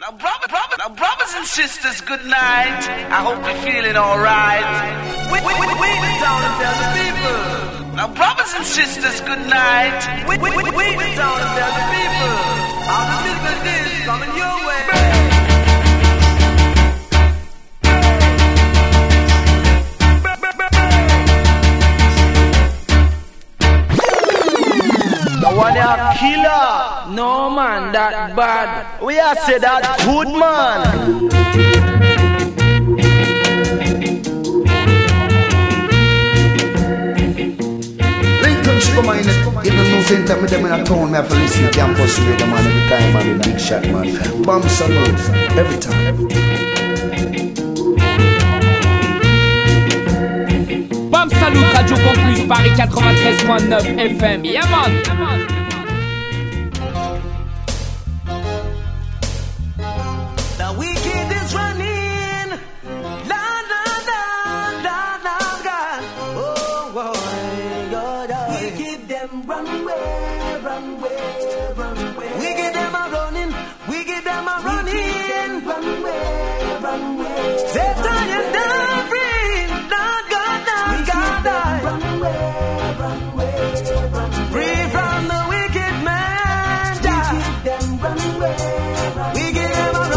Now, brother, brother, now, brothers and sisters, good night. I hope you're feeling alright. Wait, wait, wait, wait, down and tell the people. Now, brothers and sisters, good night. Wait, wait, wait, wait, down and tell the people. How the business is coming your one a killer. No man, that bad. We are say that good man. Lincoln Sugar Mine, even no same time with them in a town, me have to listen to campus radio man every time, man, the big shot man. Bomb salute, every time. Every time. Bam Salut Radio Campus Paris 93.9 FM. Yeah man.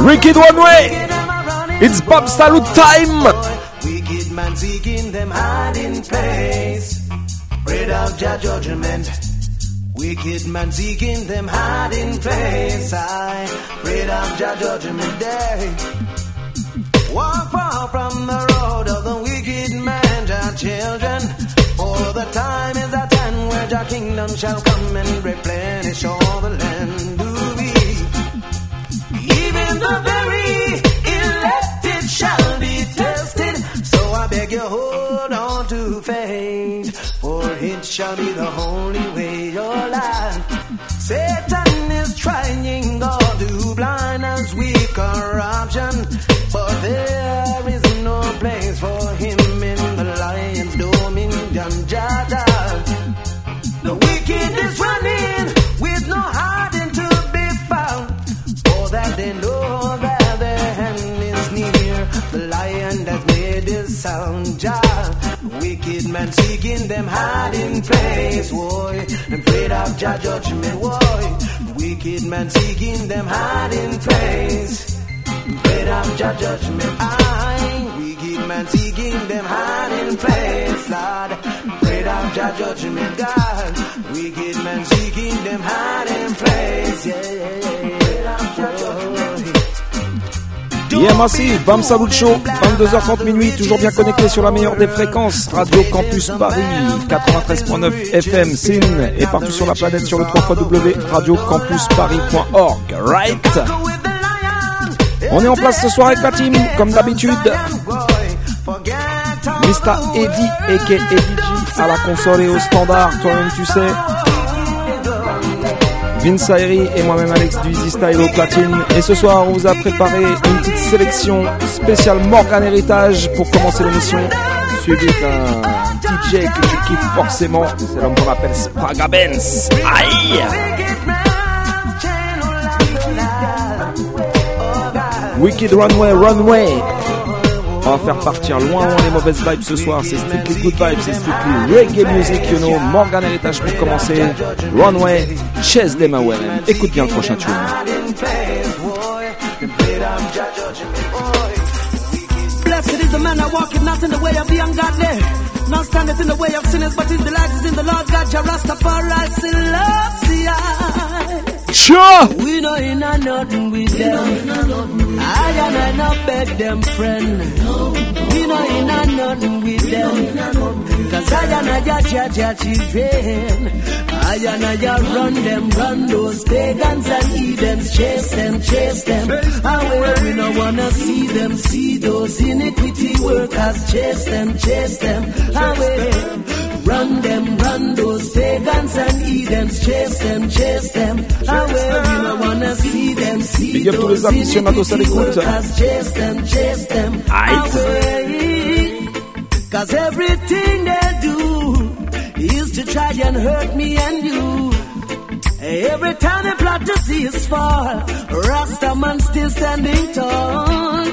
Wicked One Way. It's Bam Salute time. Wicked man seeking them hiding place. Afraid of judgment. Wicked man seeking them hiding place. I afraid of judgment day. Walk far from the road of the wicked man, your children. For the time is at hand where your kingdom shall come and replenish all the land. The very elected shall be tested. So I beg you, hold on to faith, for it shall be the only way your life. Satan is trying God to blind us with corruption, man seeking them hiding place, boy. Afraid of Jah judgment, boy. Wicked man seeking them hiding place. Afraid of Jah judgment, I. Wicked man seeking them hiding place, Lord. Afraid of Jah judgment, God. Wicked man seeking them hiding place, yeah, Yeah, massive, Bam Salut Show, 22h30 minuit, toujours bien connecté sur la meilleure des fréquences, Radio Campus Paris, 93.9 FM, SIN, et partout sur la planète sur le 3 radiocampusparis.org, right? On est en place ce soir avec la team, comme d'habitude. Mr. Eddie, a.k.a. À la console et au standard, toi-même tu sais. Vince Ayri et moi-même Alex du Easy Style au platine. Et ce soir, on vous a préparé une petite sélection spéciale Morgan Héritage pour commencer l'émission. Suivi d'un DJ que je kiffe forcément. C'est l'homme qu'on appelle Spraga Benz. Aïe! Wicked Runway, Runway. On va faire partir loin, loin les mauvaises vibes ce soir. C'est strictly good vibes, c'est strictly reggae music, you know. Morgan Heritage pour commencer. Runway, Chase away. Écoute bien le prochain tune. Way way. Sure. We know in a nothing with them. I I not beg them friend. We know in a nothing with them. Cause I and I judge judge children. I and I run them, run those pagans and heathens, chase them, chase them. Away we no wanna see them, see those iniquity workers, chase them, chase them. Away. Run them, run those pagans and heathens, chase them, chase them. Away, we no wanna see them, see Big up tous les those aficionados à iniquity l'écoute. workers, chase them, chase them. Away. Cause everything they do is to try and hurt me and you. Every time they plot to see us fall, Rasta man still standing tall.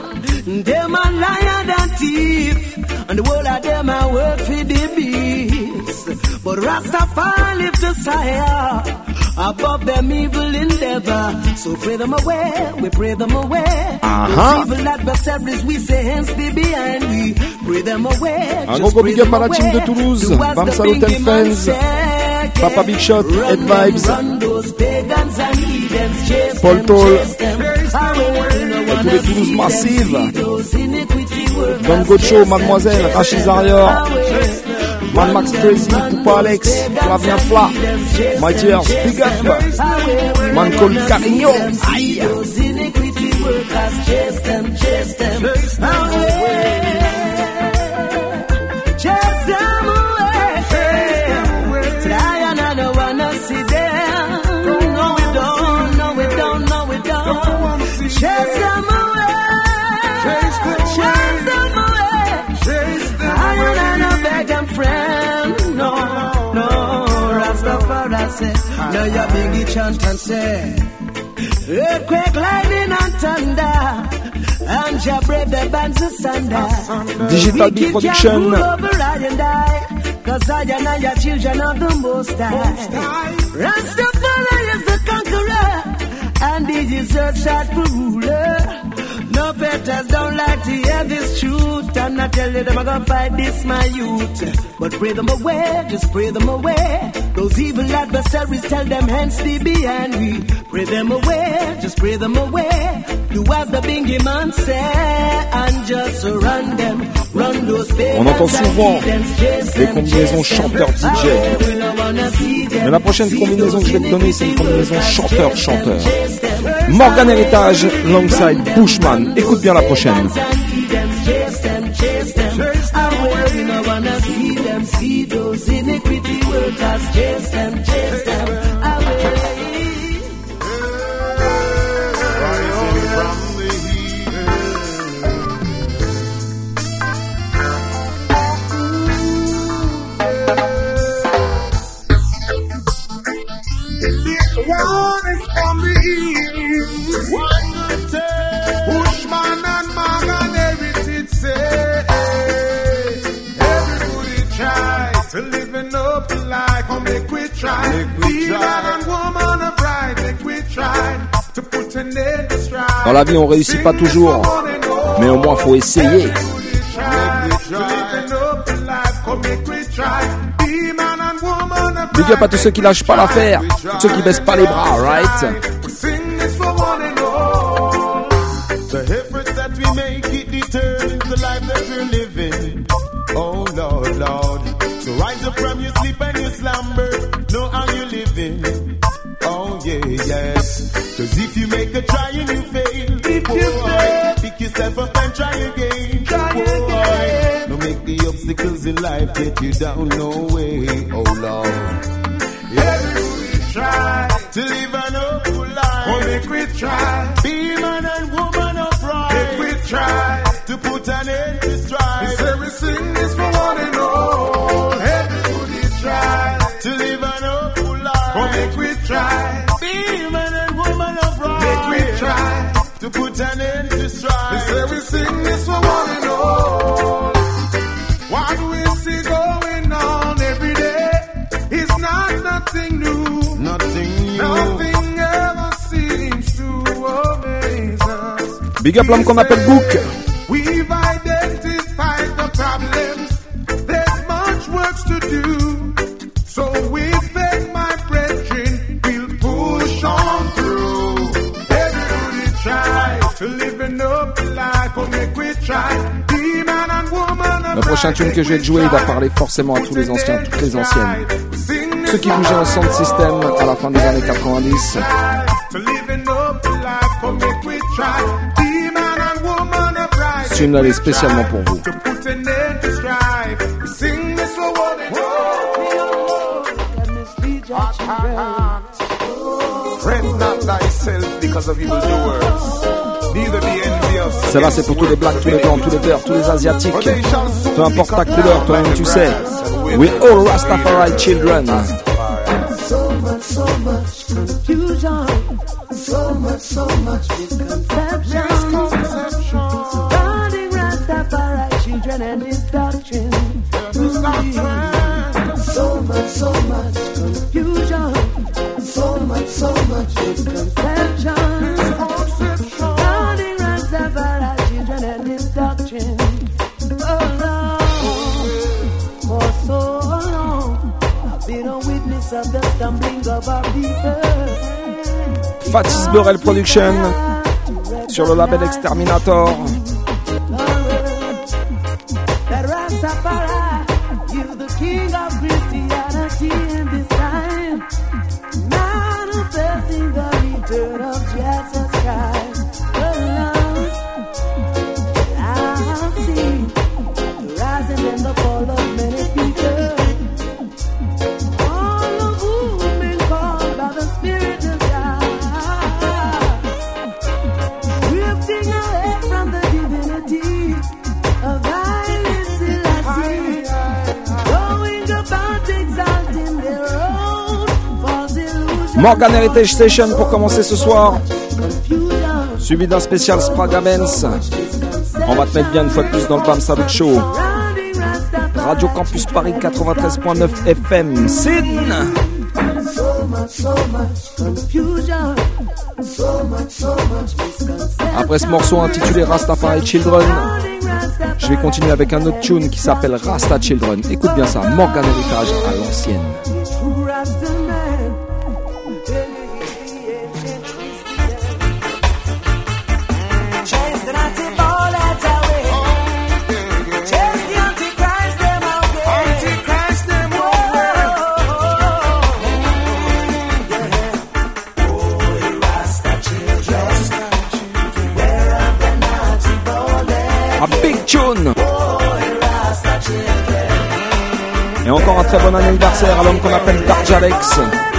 Them a liar and thief, and the whole of them a work for the beast. But Rastafari lift us higher above them evil endeavor. So pray them away, we pray them away. Uh-huh. Those evil adversaries, we say hands be behind we. Pray them away. Un just gros pray big up them à la team de away. Toulouse. Do as Bam the Salut and Bingy man Friends. said, Papa yeah. Big Shot, Run Head them, Vibes. Run those pagans and heathens, chase Paul them, Toll. chase them. Away, we no tous wanna les Toulouse see them, Massive. see those iniquity workers, Don Gocho, chase them, Mademoiselle, chase Rachid them. Zarior, Away. Man Max Crazy, Poupa Alex, Flavien Fla, Mighty Earth, Big Up, Man Cole Carigno. Aïe. Say, now your biggie chant and say. Earthquake, lightning and thunder. And Jah break the bands asunder. Digital Big Wicked Production. Jah rule and I. Cause I and I are children of the Most High. Rastafari is the conqueror. And he is a shot for ruler. Betters don't like to hear this truth. And I tell you them I'm gonna fight this my youth. But pray them away, just pray them away. Those evil adversaries tell them hands be behind me. Pray them away, just pray them away. Do as the bingy man say and just run them. Run those On entend souvent des combinaisons chanteur-DJ. Mais la prochaine combinaison que je vais te donner, c'est une combinaison chanteur-chanteur. Morgan Heritage, Longside Bushman. Écoute bien la prochaine. See those iniquity workers, chase them, chase them away. Dans la vie, on réussit pas toujours, mais au moins faut essayer. Big up à tous ceux qui lâchent pas l'affaire, tous ceux qui baissent pas les bras, right? Obstacles in life get you down, no way. Oh Lord. Everybody try to live an hopeful life. Oh, make we try. Be man and woman upright. Make we try to put an end to strife. It's everything is for one and all. Everybody try to live an hopeful life. Oh, make we try. Be man and woman upright. Make we try to put an end Big up l'homme qu'on appelle Book. We've identified the problems. There's much work to do. So faith, my brethren, we'll push on through. Everybody try to live an open life. Oh, make we try. Be man and woman of Le prochain tune que je vais te jouer, il va parler forcément à tous les anciens, toutes les anciennes. Ceux qui bougeaient en sound system à la fin des années 90. Of evildoers. Neither be envious. Celle-là, c'est pour tous les blacks, tous les blancs, tous les verts, tous les asiatiques. Peu importe ta couleur, toi-même tu sais. We all Rastafari children. Fatis Burrell Production sur le label Exterminator. Morgan Heritage Station pour commencer ce soir. Suivi d'un spécial Spraga. On va te mettre bien une fois de plus dans le Bam Salut Show. Radio Campus Paris 93.9 FM. Sin. Après ce morceau intitulé Rastafari Children, je vais continuer avec un autre tune qui s'appelle Rasta Children. Écoute bien ça, Morgan Heritage à l'ancienne. Très bon anniversaire à l'homme qu'on appelle Darj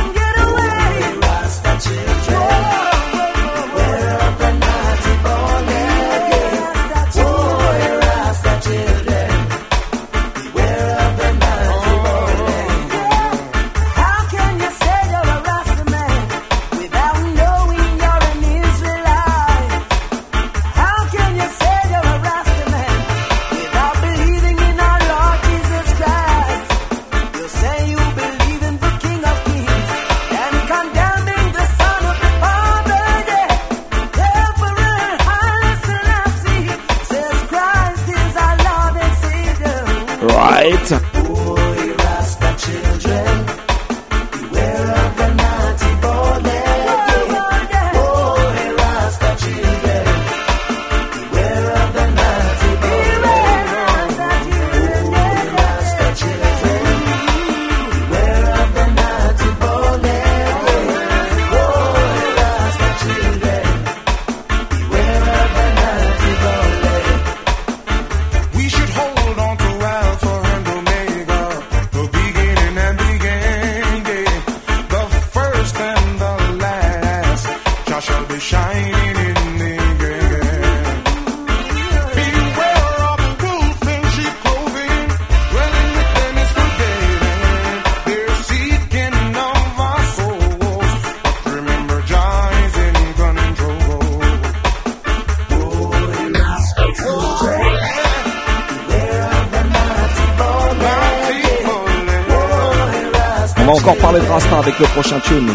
encore parler de Rasta avec le prochain tune.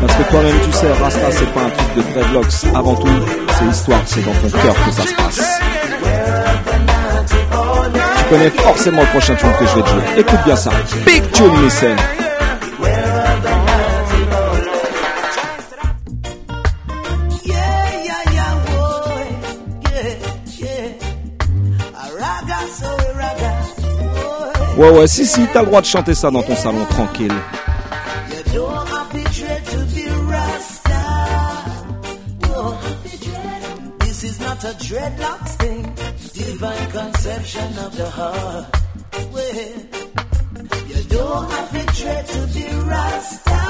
Parce que toi-même tu sais, Rasta c'est pas un truc de dreadlocks. Avant tout, c'est l'histoire, c'est dans ton cœur que ça se passe. Tu connais forcément le prochain tune que je vais te jouer. Écoute bien ça. Big tune, listen. Ouais, ouais, si, si, t'as le droit de chanter ça dans ton salon tranquille. A dreadlocks thing. Divine conception of the heart. Well, you don't have to dread to be Rasta.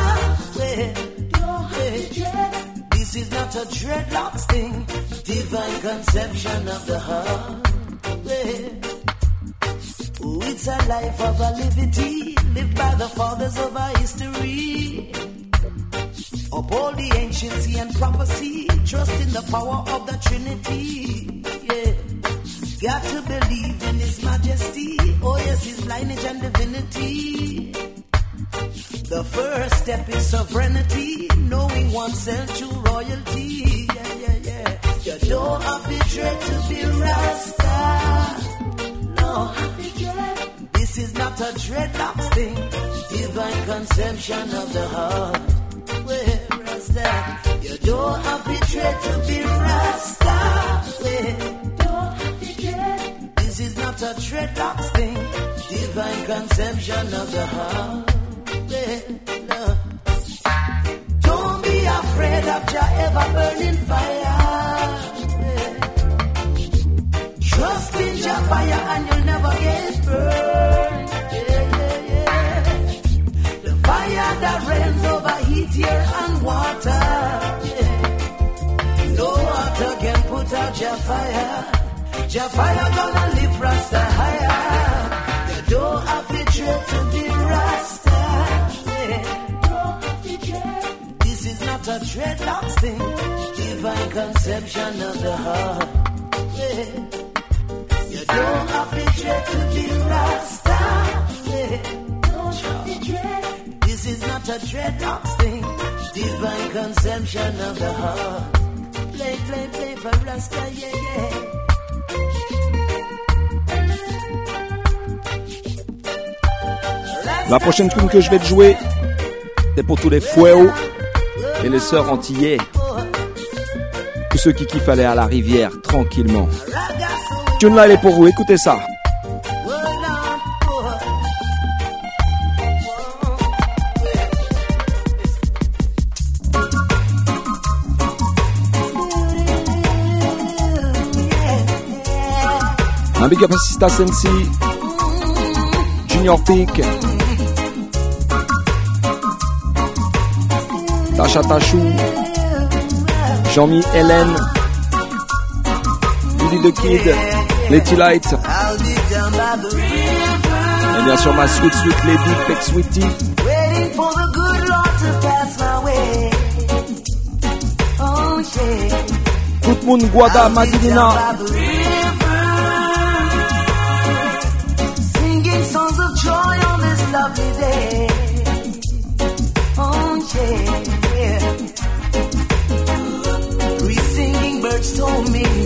Well, this is not a dreadlocks thing. Divine conception of the heart. Well, it's a life of a liberty lived by the fathers of our history. Uphold the anciency and prophecy. Trust in the power of the Trinity. Yeah. Got to believe in His majesty. Oh, yes, His lineage and divinity. The first step is sovereignty, knowing oneself to royalty. Yeah, yeah, yeah. You don't have to dread to be Rasta. No. This is not a dreadlocks thing, divine conception of the heart. Where Rasta, you don't have to dread to be Rasta. Where this is not a dreadlocks thing, divine conception of the heart. Don't be afraid of your ever burning fire. Trust in your fire and you'll never get burned. Yeah, yeah, yeah. The fire that rains over heat, air, and water. Yeah. No water can put out your fire. Your fire gonna lift Rasta higher. You don't have to dread to be Rasta. Yeah. This is not a dreadlocks thing, divine conception of the heart. Yeah. La prochaine tune que je vais te jouer, c'est pour tous les fouéos et les sœurs antillais. Tous ceux qui kiffent aller à la rivière tranquillement. Tune là, elle est pour vous, écoutez ça. Un big up à Sensi, Junior Peak, Tasha Tachou, Jean-Mi Hélène, Lily the Kid, The river. et bien sûr ma Sweet Sweet Lady, Peck Sweetie. waiting for the good Lord to pass my way. Oh yeah. Tout le monde Guada river, singing songs of joy on this lovely day. Oh yeah. Three singing birds told me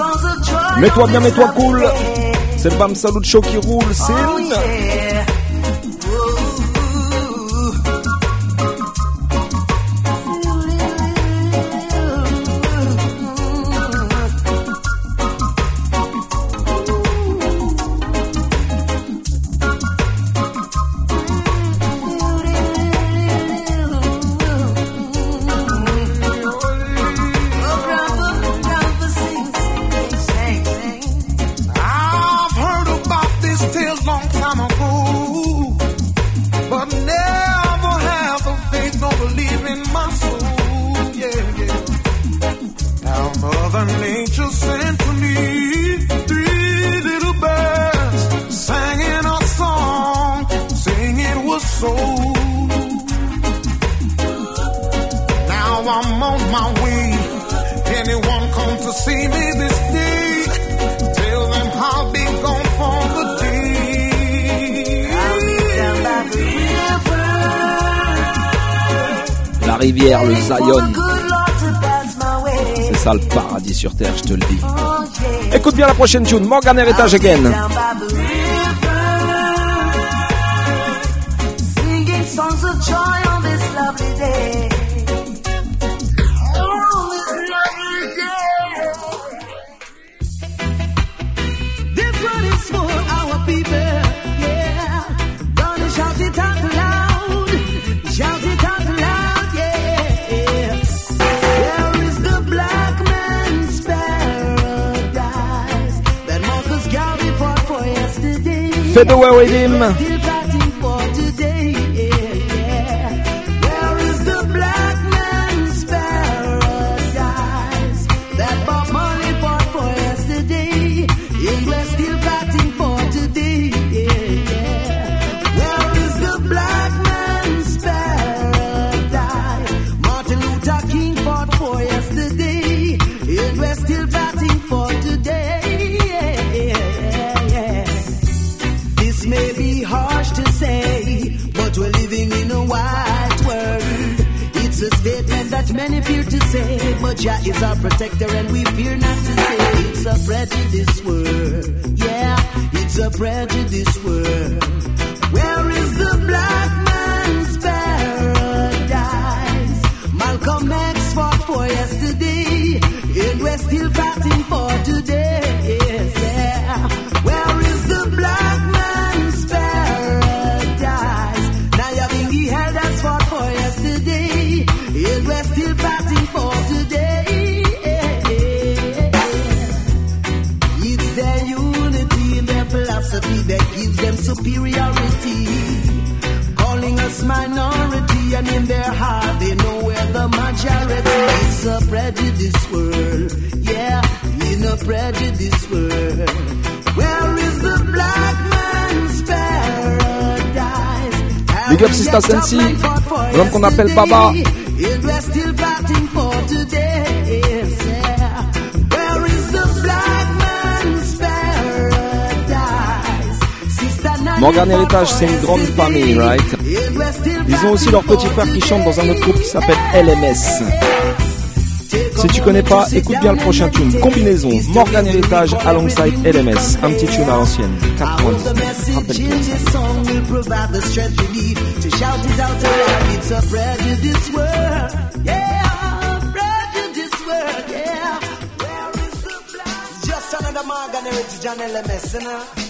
songs of joy. Mets-toi on bien, this mets-toi lovely cool. day. C'est le Bam Salut Show qui roule, Oh c'est yeah. Long but never have the faith nor believe in my soul. Yeah, yeah. Now Mother Nature sent to me three little birds, singing a song. Now I'm on my way. Anyone come to see me rivière, le Zion. C'est ça le paradis sur terre, je te le dis. Écoute bien la prochaine tune, Morgan Heritage Again. February Dim. Jah is our protector and we fear not to say It's a prejudice world. Yeah, it's a prejudice world. superiority, calling us minority, and in their heart they know we're the majority. It's a prejudice world, yeah, in a prejudice world. Where is the black man's paradise? Big up Sister Sensi, l'homme qu'on appelle Baba. Morgan Heritage, c'est une grande famille, right? Ils ont aussi leur petit frère qui chante dans un autre groupe qui s'appelle LMS. Si tu connais pas, écoute bien le prochain tune. Combinaison, Morgan Heritage alongside LMS. Un petit tune à l'ancienne. 90. Morgan Heritage?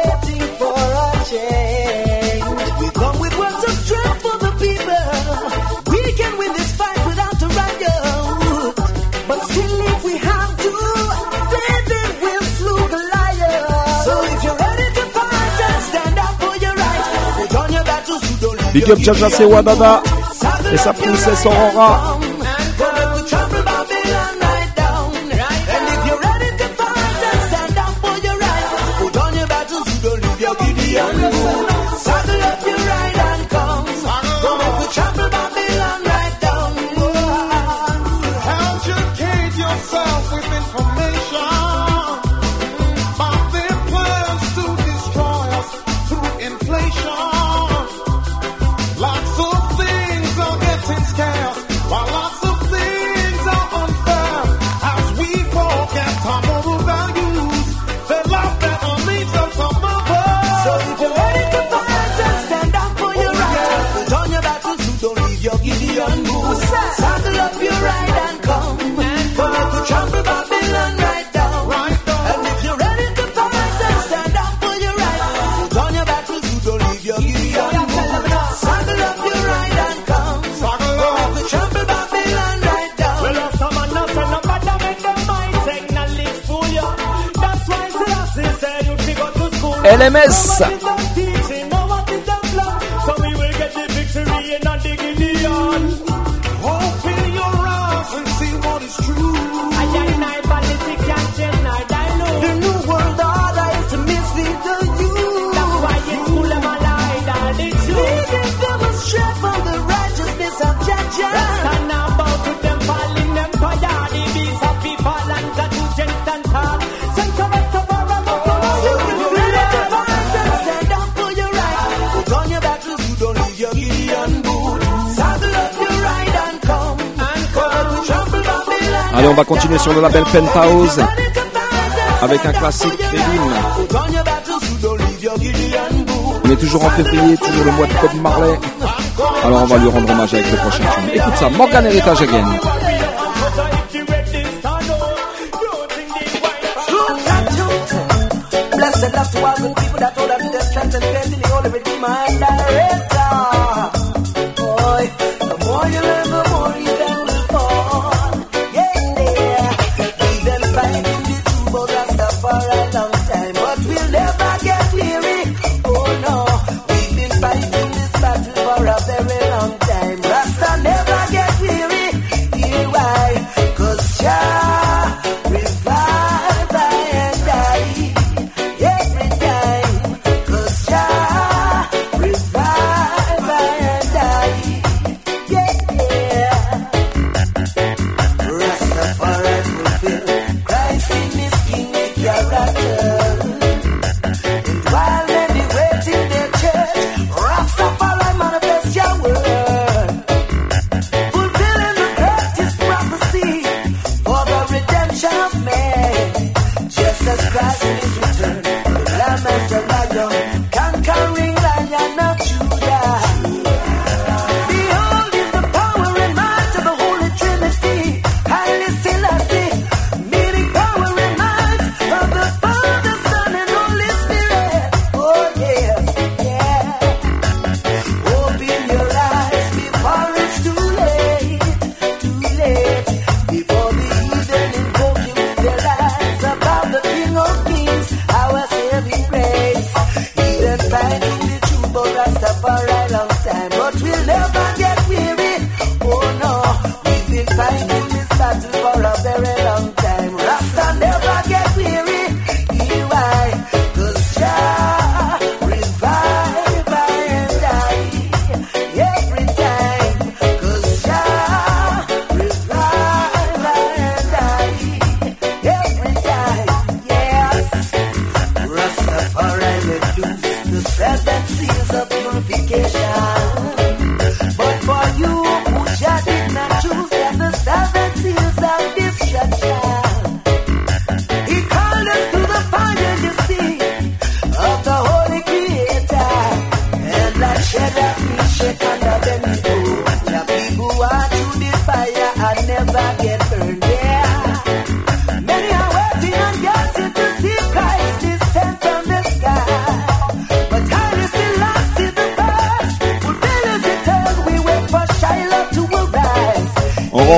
Big up Jaja c'est Wadada et sa princesse Aurora. LMS. Allez, on va continuer sur le label Penthouse avec un classique féline. On est toujours en février, toujours le mois de Bob Marley. Alors on va lui rendre hommage avec le prochain film. Écoute ça, Morgan Heritage Again.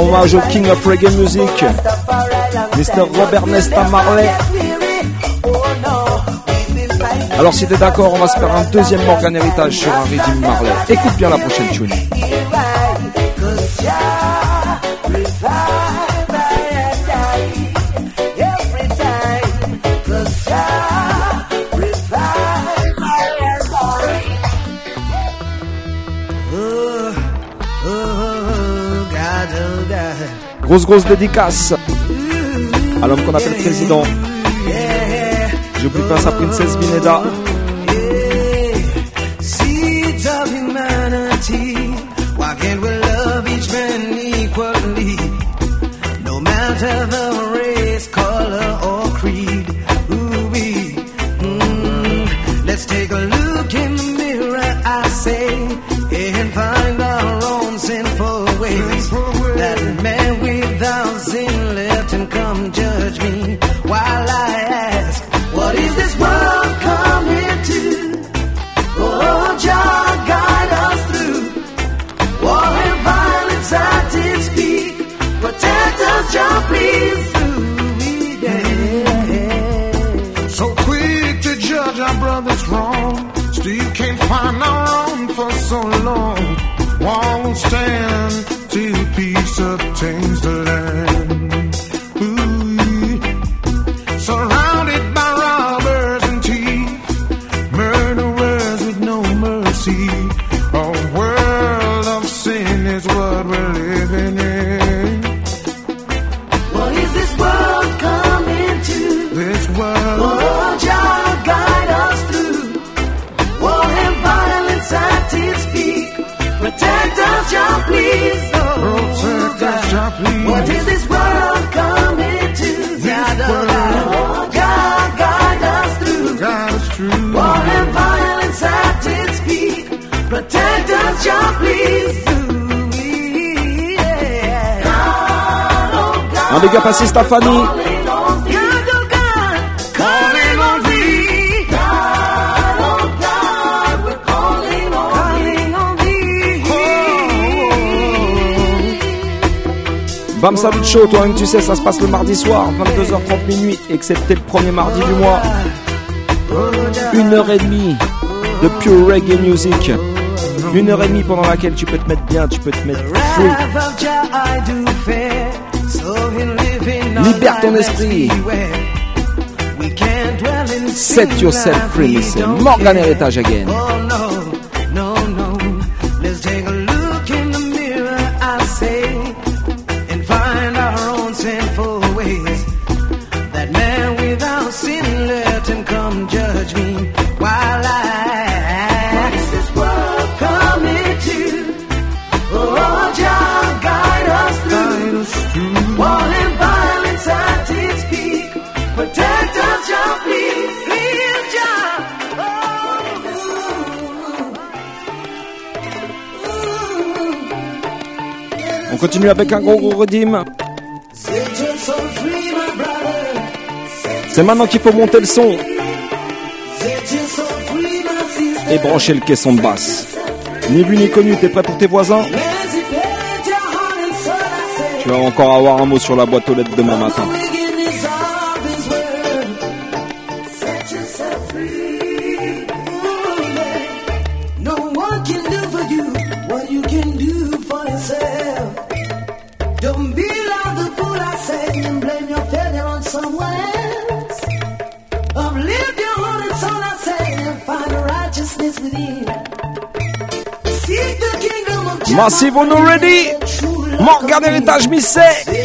hommage au King of Reggae Music, Mr. Robert Nesta Marley. Alors si t'es d'accord, on va se faire un deuxième Morgan Héritage sur un Redim Marley. Écoute bien la prochaine tune. Grosse, grosse dédicace à l'homme qu'on appelle président. J'oublie pas sa princesse Bineda. big up à Sister Bam Salut Show, toi-même tu sais, ça se passe le mardi soir, 22h30 minuit, excepté le premier mardi du mois. Une heure et demie de pure reggae music. Une heure et demie pendant laquelle tu peux te mettre bien, tu peux te mettre free. Libère ton esprit. Set yourself free, c'est Morgan Heritage again. continue avec un gros gros redim. C'est maintenant qu'il faut monter le son. Et brancher le caisson de basse. Ni vu ni connu, t'es prêt pour tes voisins? Tu vas encore avoir un mot sur la boîte aux lettres demain matin. Massive on already. Morgan Héritage Misset.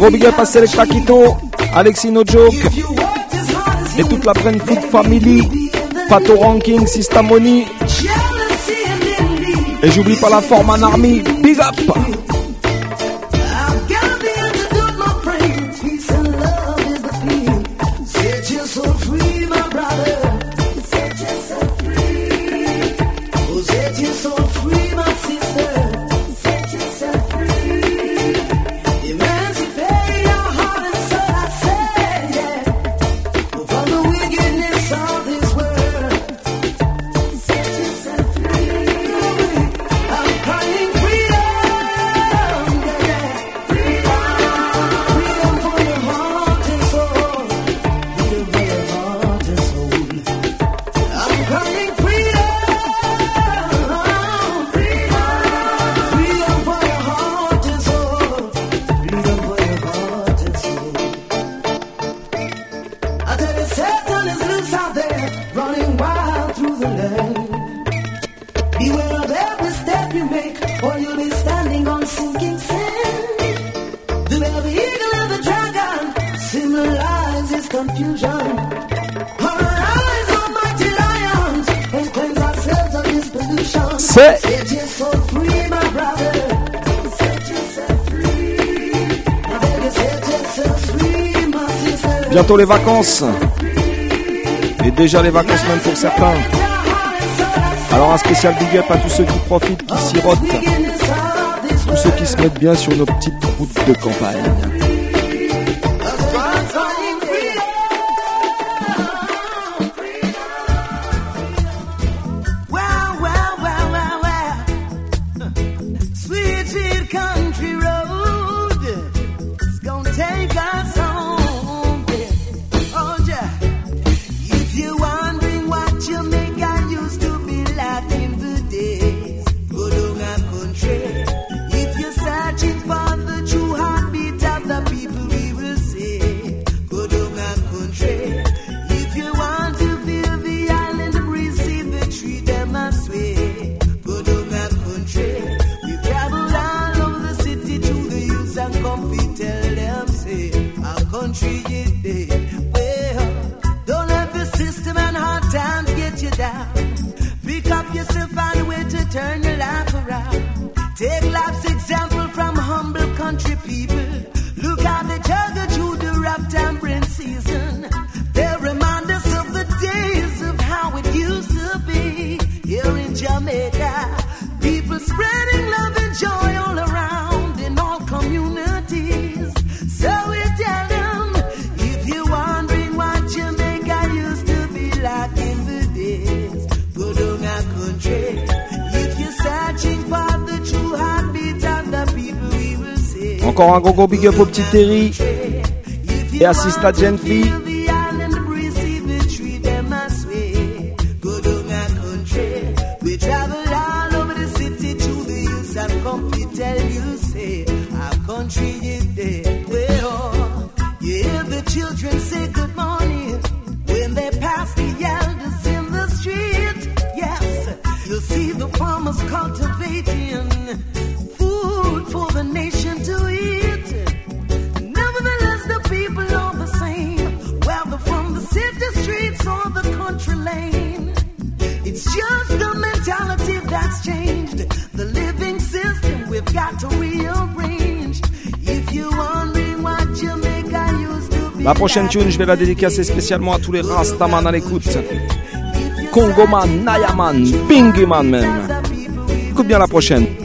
gros big up à Alexis NoJoke, et toute la Brand Food Family, Pato Ranking, Sistamoni. Et j'oublie pas la forme en army, big up! Bientôt les vacances. Et déjà les vacances même pour certains. Alors un spécial big up à tous ceux qui profitent, qui sirotent. Tous ceux qui se mettent bien sur nos petites routes de campagne. Encore un gros gros big up au petit Terry et à Sista Genfi. La prochaine tune, je vais la dédicacer spécialement à tous les Rastaman à l'écoute. Congoman, Nayaman, Bingyman même. Écoute bien la prochaine.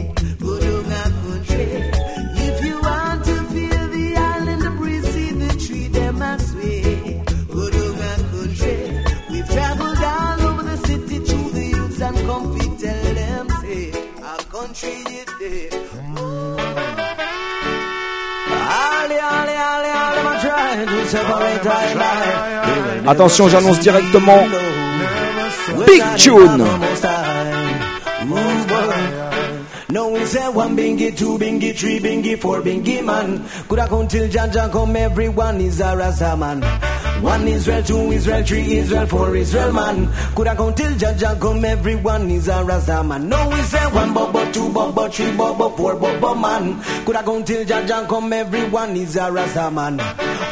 Attention, j'annonce directement Big Tune. No, we say one bingy, two bingy, three bingy, four bingy man. Could I come till Jaja come, everyone is a Rasta man? One Israel, two Israel, three Israel, four Israel man. Could I come till Jaja come, everyone is a Rasta man. No, we say one bubba, two bubba, three bubba, four bubba man. Could I come till Jaja come, everyone is a Rasta man?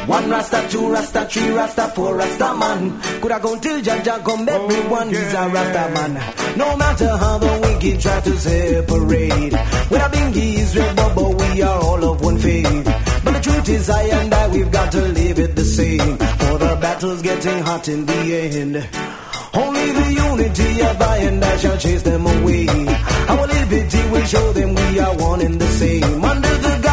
One Rasta, two Rasta, three Rasta, four Rasta man. Could I come till Jah Jah come, everyone is a Rasta man. No matter how the wicked try to separate. With a bingy Israel bubble, we are all of one faith. But the truth is, I and I, we've got to live it the same. For the battle's getting hot in the end. Only the unity of I and I shall chase them away. Our liberty will show them we are one and the same. Under the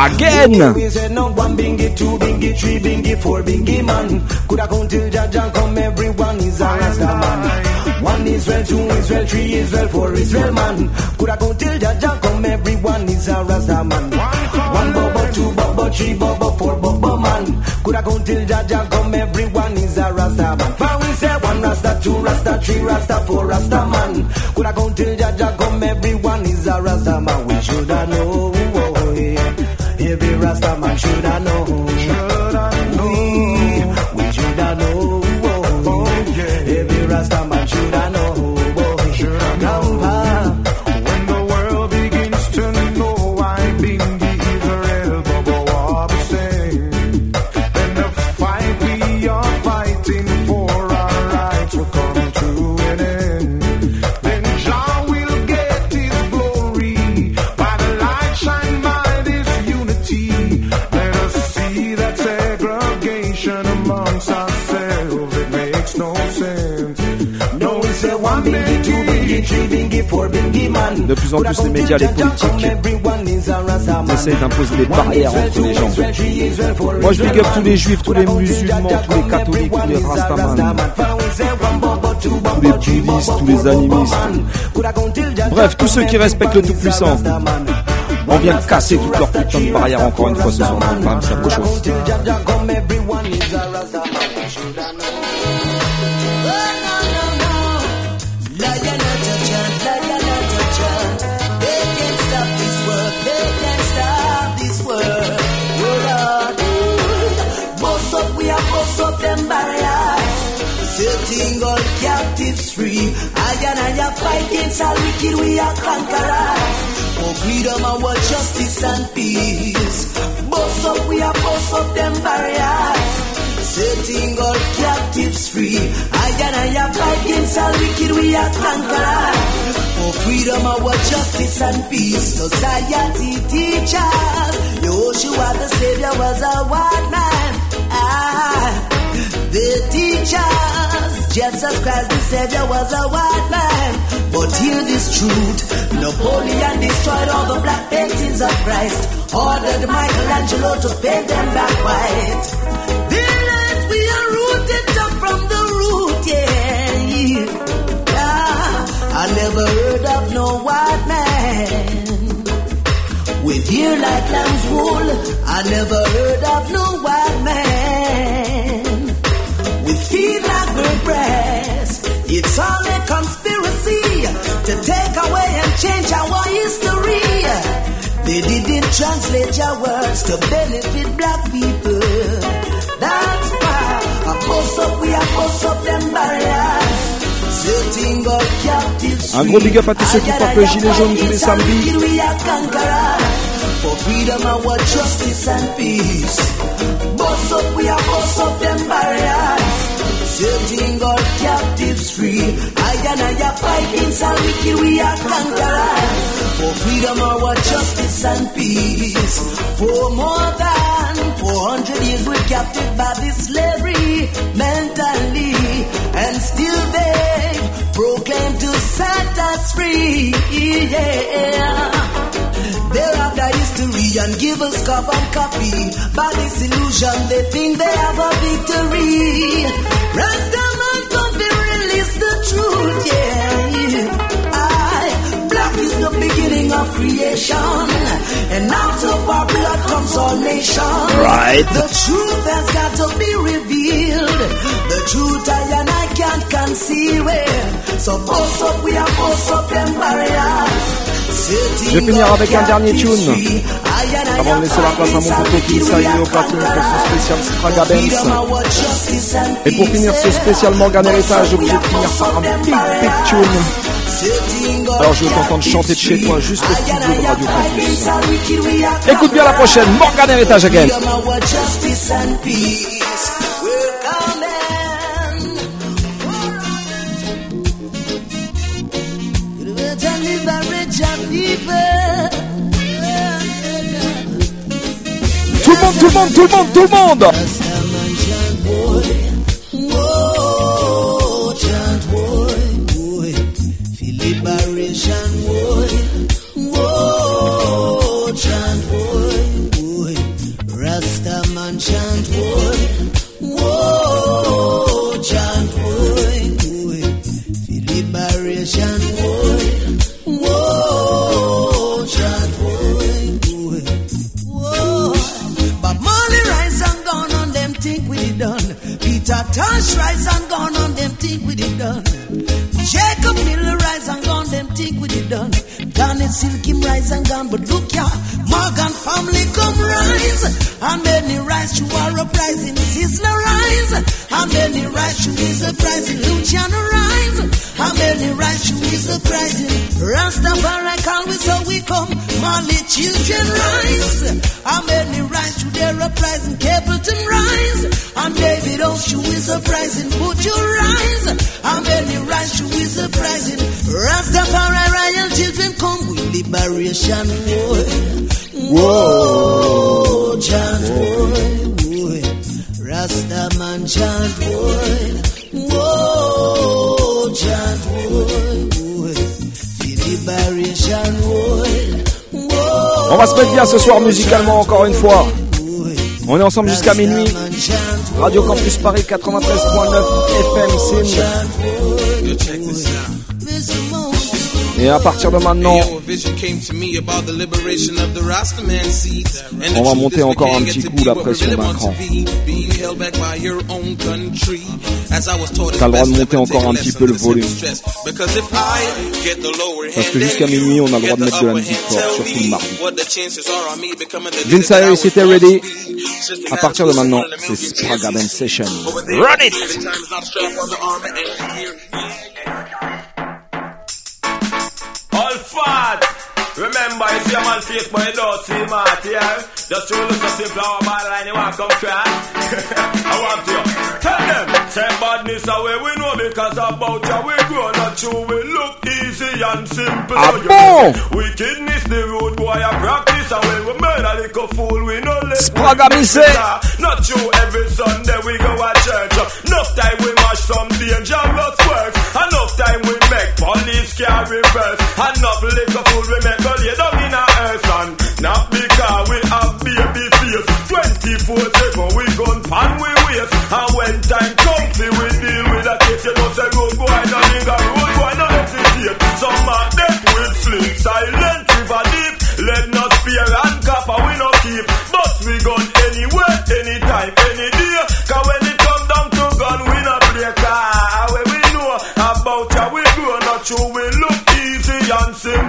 Again. We said no one bingy, two bingy, three bingy, four bingy man. Could I come till Jah Jah come, everyone is a Rasta man. One Israel, two Israel, three Israel, four Israel man. Could I come till Jah Jah come, everyone is a Rasta man. One bubba, two bubba, three bubba, four bubba man. Could I come till Jah Jah come, everyone is a Rasta man. For we say one Rasta, two Rasta, three Rasta, four Rasta man. Could I come till Jah Jah come, everyone is a Rasta man. We shoulda know, oh, oh, yeah. every Rasta man shoulda know. De plus en plus, les médias, les politiques essayent d'imposer des barrières entre les gens. Moi, je big up tous les juifs, tous les musulmans, tous les catholiques, tous les rastamans, tous les bouddhistes, tous les animistes. Bref, tous ceux qui respectent le Tout-Puissant. On vient casser toutes leurs putains de barrières encore une fois ce soir. Bam, ça bouge and I are against all wicked, we are conquerors. For freedom, our justice and peace. Boss up, we are boss up them barriers. Setting all captives free. I and I fight against all wicked, we are conquerors. For freedom, our justice and peace. Society teachers. Yoshua the Savior was a white man. Ah, the teachers. Jesus Christ the Savior was a white man. But hear this truth. Napoleon destroyed all the black paintings of Christ. Ordered Michelangelo to paint them back white. Their we are rooted up from the root, yeah. yeah. Ah, I never heard of no white man. With hair like lamb's wool, I never heard of no white man. With feet like bird breast, it's all a conspiracy to take away and change our history. They didn't translate your words to benefit black people. That's why I post up, we are post up them barriers. Setting all captives Un gros big up à tous ceux qui portent le gilet jaune tous les samedis. we are conquerors. For freedom, our justice and peace. Boss up, we are boss up them barriers. Setting all captives free. I and I are fighting so wicked, we are conquerors. For freedom, our justice and peace. For more than 400 years, we're captive by this slavery mentally. And still they proclaim to set us free. Yeah. Thereafter history and give us carbon copy. By this illusion, they think they have a victory. Rastaman come to release the truth, yeah. I, black is the beginning of creation. And out of our blood comes our nation. Right. The truth has got to be revealed. The truth I and I can't conceal it. So boss up, we are boss up them barriers. Je vais finir avec un dernier tune avant de laisser la place à mon poteau qui au platine pour son spécial Spraga Benz. Et pour finir ce spécial Morgan Heritage, obligé de finir par un big big tune. Alors je veux t'entendre chanter de chez toi juste au studio de Radio Campus. Écoute bien la prochaine, Morgan Heritage again. Tout le monde, tout le monde, tout le monde, tout le monde Tosh rise and gone on them think we it done. Jacob Miller rise and gone them think we it done. Garnett Silk him rise and gone, but look ya, Morgan family come rise. And many rise to our uprising, Sizzla rise. And many rise to his uprising, Luciano rise. And many rise to his uprising, Rastafari call we so we come. Marley children rise. And many rise to their uprising, Capleton rise. And David Oshu is uprising, would you rise? And many rise to his uprising, Rastafari royal children come liberation war. Whoa, chant boy, boy. Rasta man chant boy. Whoa, chant boy, boy. The liberation war. Whoa, On va se mettre bien ce soir musicalement encore une fois. On est ensemble jusqu'à minuit. Radio Campus Paris 93.9 FM Sim. Et à partir de maintenant, On va monter encore un petit coup la pression d'un cran. T'as le droit de monter encore un petit peu le volume. Parce que jusqu'à minuit, on a le droit de mettre de la musique forte, surtout le mardi. Vince Harris était ready. À partir de maintenant, c'est Spraga Band Session. Run it! Remember, you see a man face, but you don't see Marty here. Just to look so simple, our bad line, you want to come crash. I want you. Tell them, say badness away, we know because about you, we grow not true, we look easy and simple. So you know, wickedness, the road boy, I practice away, we murder like a fool, we know less. Spragamise. Not true, every Sunday we go to church. Enough time we mash some dangerous works. Enough time we make police car reverse. Enough liquor food we make go lay down in our earth. And not because we have baby face. 24-7 we gun pan we waste. And when time comes we deal with a case. You know say road boy no linger, road boy no hesitate. Some are death will sleep. Silent river deep. Let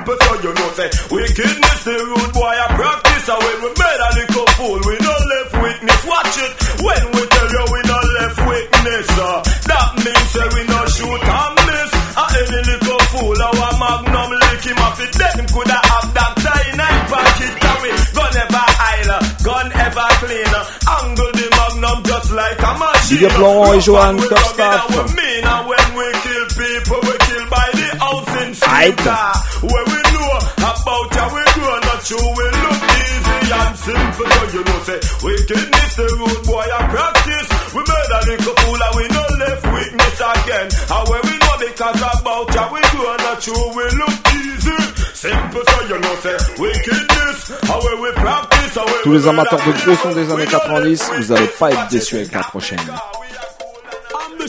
simple. So you know, say, wickedness, the rude boy, I practice. And when we made a little fool, we no left witness. Watch it. When we tell you we no left witness, uh, that means say we no shoot and miss. And any little fool, our magnum lick him off it. Then could have have that nine pocket carry. Gun ever idle, gun ever clean. Angle the magnum just like a machine. Up Laurent et Johan, We top rugged staff. and we mean, and when we kill people, we kill by the ounce in Aight. About how we do, not you we look easy and simple. So you know, say, wickedness, the root boy, I practice. We made a little fool, and we no left witness again. And where we know because about how we do, not you we look easy. Simple, so you know, say, wickedness, how where we practice, how where Tous les amateurs de gros sons des années We know 90, vous allez pas être déçus avec la prochaine.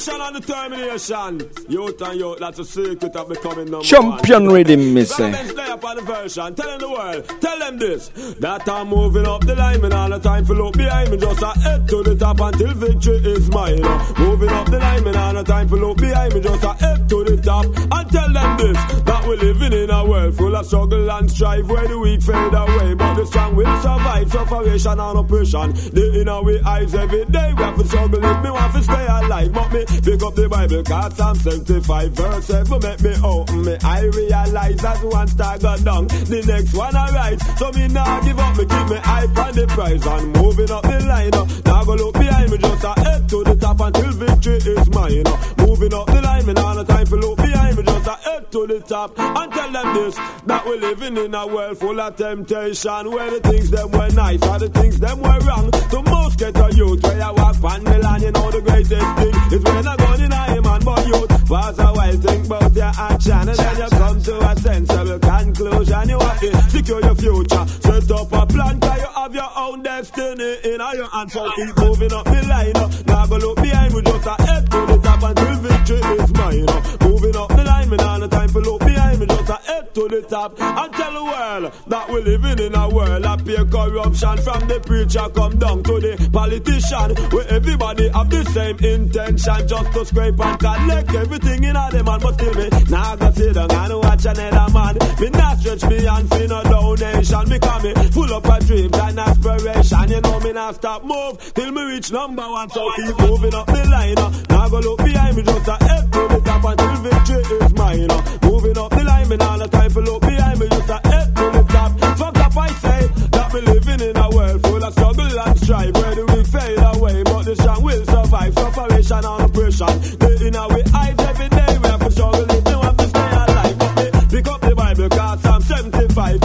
Ambition and determination. Youth and youth, that's a secret of becoming number Champion one. Rhythm, me say. Lay up the version, telling the world, tell them this. That I'm moving up the line, and all the time for look behind me. Just a head to the top until victory is mine. Moving up the line, and all the time for look behind me. Just a head to the top and tell them this. That we're living in a world full of struggle and strife where the weak fade away. But the strong will survive suffocation and oppression. The inner we eyes every day. We have to struggle if me want to stay alive. But me pick up the Bible, cause Psalm 75 verse 7 make me open me. I realize that one star go down, the next one arise. So me now give up, me keep me eye on the prize and moving up the line. uh. Now go look behind me, just a head to the top until victory is mine. uh. Moving up the line, me now no time for look behind me, a head to the top and tell them this that we're living in a world full of temptation where the things them were nice or the things them were wrong. The most get a youth where you walk pan the land, you know the greatest thing is when I gun in a him and but youth. Pause a while, think about your action and then you come to a sensible conclusion. You have to secure your future, set up a plan, cause you have your own destiny in your hands. So keep moving up the line. Now go look behind me, just a head to the top until victory is mine. Moving up the line, now no time for look behind me, just a head to the top and tell the world that we're living in a world of pure corruption. From the preacher come down to the politician, where everybody have the same intention, just to scrape and collect everything in a them. But still me, now go sit down and watch another man. Me not stretch and feel no donation, because me full up of dreams and aspiration. You know me not stop move till me reach number one. So keep moving up the line. Now go look behind me, just a head to the top until victory is mine. Uh. Moving up the line, me now no time for look behind me, just a head to the top. Fuck up, I say that me living in a world full of struggle and strife, where the weak fade away, but the strong will survive. Sufferation and oppression, the inner we eyes every day. We have to struggle if we want to stay alive. But me pick up the Bible, cause I'm 75,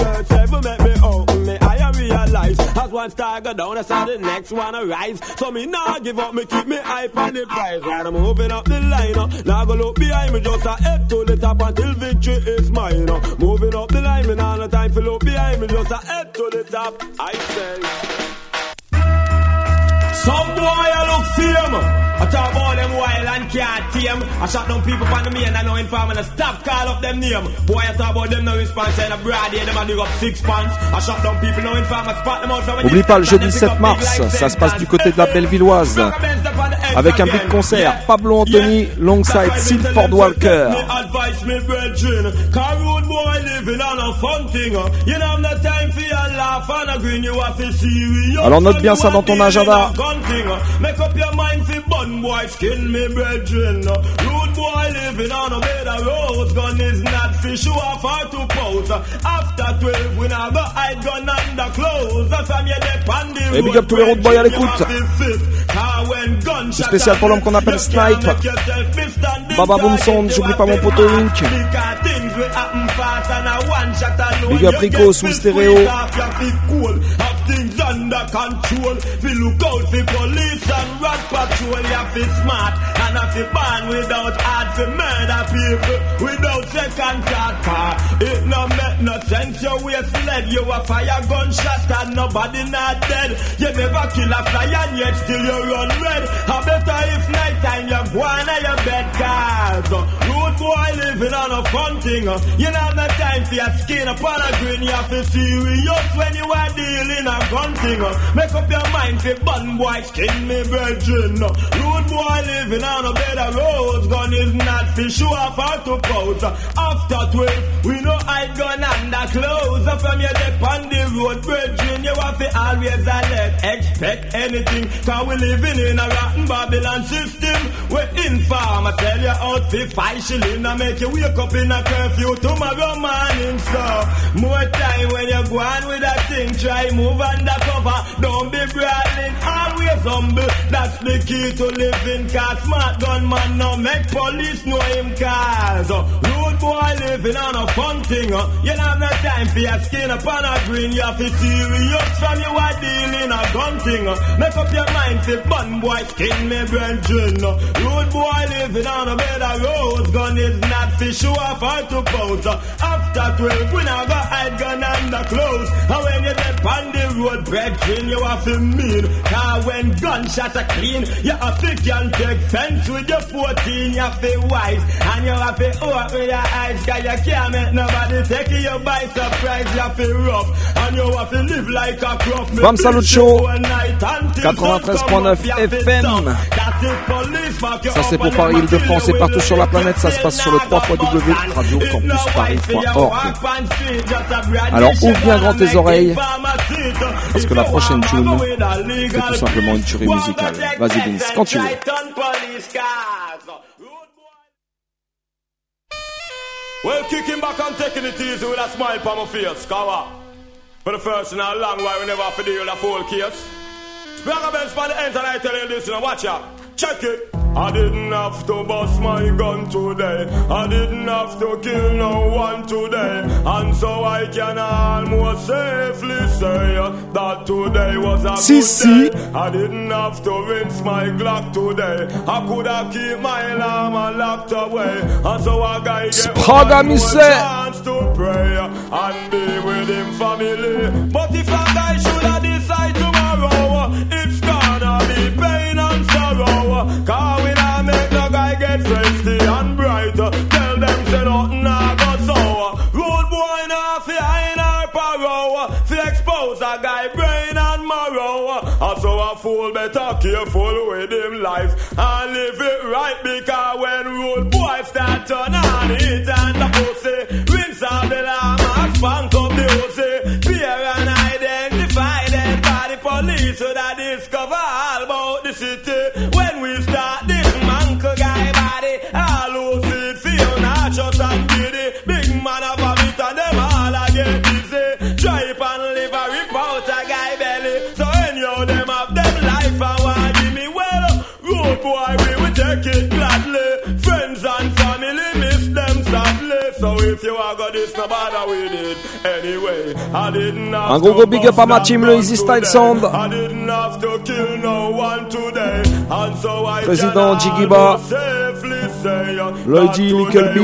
realize as one star go down, I saw the next one arise. So me nah give up, me keep me eye on the prize. I'm moving up the line, uh. now go look behind me, just a head to the top until victory is mine. uh. Moving up the line, me nah no time for look behind me, just a head to the top. I say. Some boy I look fame. I talk about them wild and can't tame. I shot down people the main and no Stop call up them name. Boy I talk about them no response. And a broad here them and dig up six pants. I shot down people no informer. Spot them out from Oublie pas le jeudi 7 mars, ça se passe du côté de la Bellevilloise avec un big concert Pablo Anthony, Longside Walker. a fun thing. uh. Alors note bien ça dans ton agenda. Gun thing, uh. Make up your mind for bun boy, skin me brethren. uh. Rude boy living on a bed of rose. Gun is not for show off or to pose. uh. After 12, we now go hide gun under clothes. Uh, From your dep on the Et big road, up tous les road boys à l'écoute. you have to fit. Car when gunshot C'est spécial pour l'homme qu'on appelle Snipe. Baba Boom Sound, j'oublie pas mon poteau Link. Big up Rico sous le stéréo. Under control. We look out for police and rat patrol. You have to smart and have to ban without hard for murder people without second thought. It no make no sense. You waste lead. You a fire gunshot and nobody not dead. You never kill a fly and yet still you run red. I better if night time you go on your bed cars. Road boy living on a fun thing. You don't have no time for your skin upon a green. You have to serious when you are dealing a gun thing. uh. Make up your mind for bun boy skin me virgin. uh. Road boy living on a bed of rose. Gun is not for show off or to pose. uh. After 12, we know I gun under clothes. From your dip on the road, virgin, you have to always alert. Expect anything. Cause we living in a rotten Babylon system. We're inform. I tell you out for five shilling. I make you wake up in a curfew tomorrow morning. So, more time when you go on with that thing. Try move undercover. Don't be brawling. Always humble. That's the key to living. Cause smart gunman no make police know him. Cause uh, rude boy living on a fun thing. Uh, you don't have no time for your skin upon a green. You have to serious from you are dealing a gun thing. Uh, make up your mind for bun boy skin me brethren. Rude boy living on a bed of rose. Gun is not for show off or to. Uh, after 12, we now go hide gun under clothes. And when you get on the road, brethren, you have to mean. Cause when gunshot are clean, you have to can take fence with your 14. You have to wise. And you have to open your eyes. Cause you can't make nobody take you by surprise. You have to rough. And you have to live like a crop. Bam Salut Show 93.9 FM. Ça c'est pour Paris, Île-de-France et partout sur la planète. Ça se passe sur le 3 Paris.org. Alors ouvre bien grand tes oreilles parce que la prochaine tune c'est tout simplement une tuerie musicale. Vas-y Vince, quand tu veux. Well, kicking back and taking it easy with a smile on my face, cover. For the first in a long while, we never have to deal with a full case. Sprague Benz for the end, and I tell you this, you know, watch out. Check it. I didn't have to bust my gun today. I didn't have to kill no one today. And so I can almost safely say that today was a Si, good si. day. I didn't have to rinse my Glock today. I could have keep my alarm locked away. And so I got Spragga, one more chance to pray and be with him family. But if a guy should have decide and sorrow. Cause we not make no guy get thirsty and bright. Tell them say nothing nah go sour. Road boy nah fi hide our power. Fi expose a guy brain and marrow. And so a fool better careful with him life and live it right because when road boy start turn on it and the pussy rinse out the llama, spank up the pussy, fear and identify them by the police so that discover take it gladly. Friends and family miss them sadly. So if you are got this no bother with it anyway. I didn't have Un gros gros big up à ma team, le Easy Style Sound. I didn't have to kill no one today. And so I Président Jigiba. today B.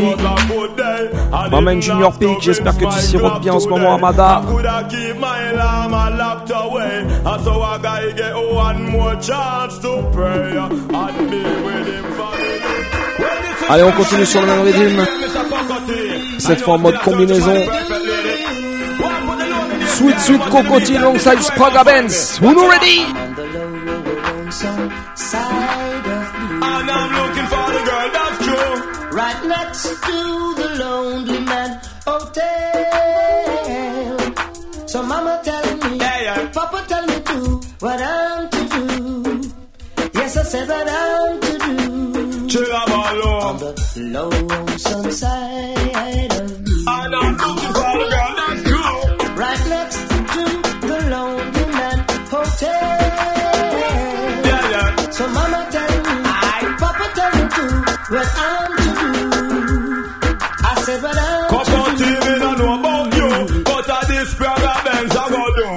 didn't Junior Peak, j'espère que tu rôdes bien en ce moment. Amada. And so I gotta get one more chance to pray and be Allez, on continue sur le même rythme. Cette fois en mode combinaison. Sweet Sweet Cocotin alongside Spraga Benz. Who ready? Right next to the lonely man. So mama tell me, papa tell me too, what I'm to do. Yes, I said what I'm to do. On the lonesome side of me. And I'm looking for a girl that's cool. Right next to the Lonely Man Hotel. Yeah, yeah. So mama tell me, I, papa tell me too, what I'm to do. I said what I'm Come to on, do. TV, I know about you. But at this Praga Benz, I go do.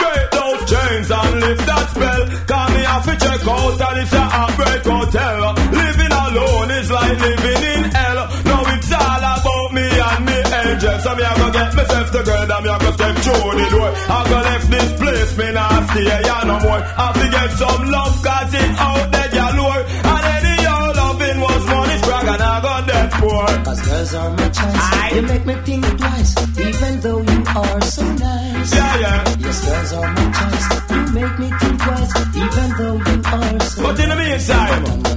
Break those chains and lift that spell. Call me off to check out, and it's a get myself together, me, I go step through the door. I go left this place, me, not stay here no more. I have to get some love, cause it out there galore. And any your loving was money, Praga, and I got that poor. Cause girls are my choice. You make me think twice, even though you are so nice. Yeah, yeah. Yes, girls are my choice. You make me think twice, even though you are so But in the meantime,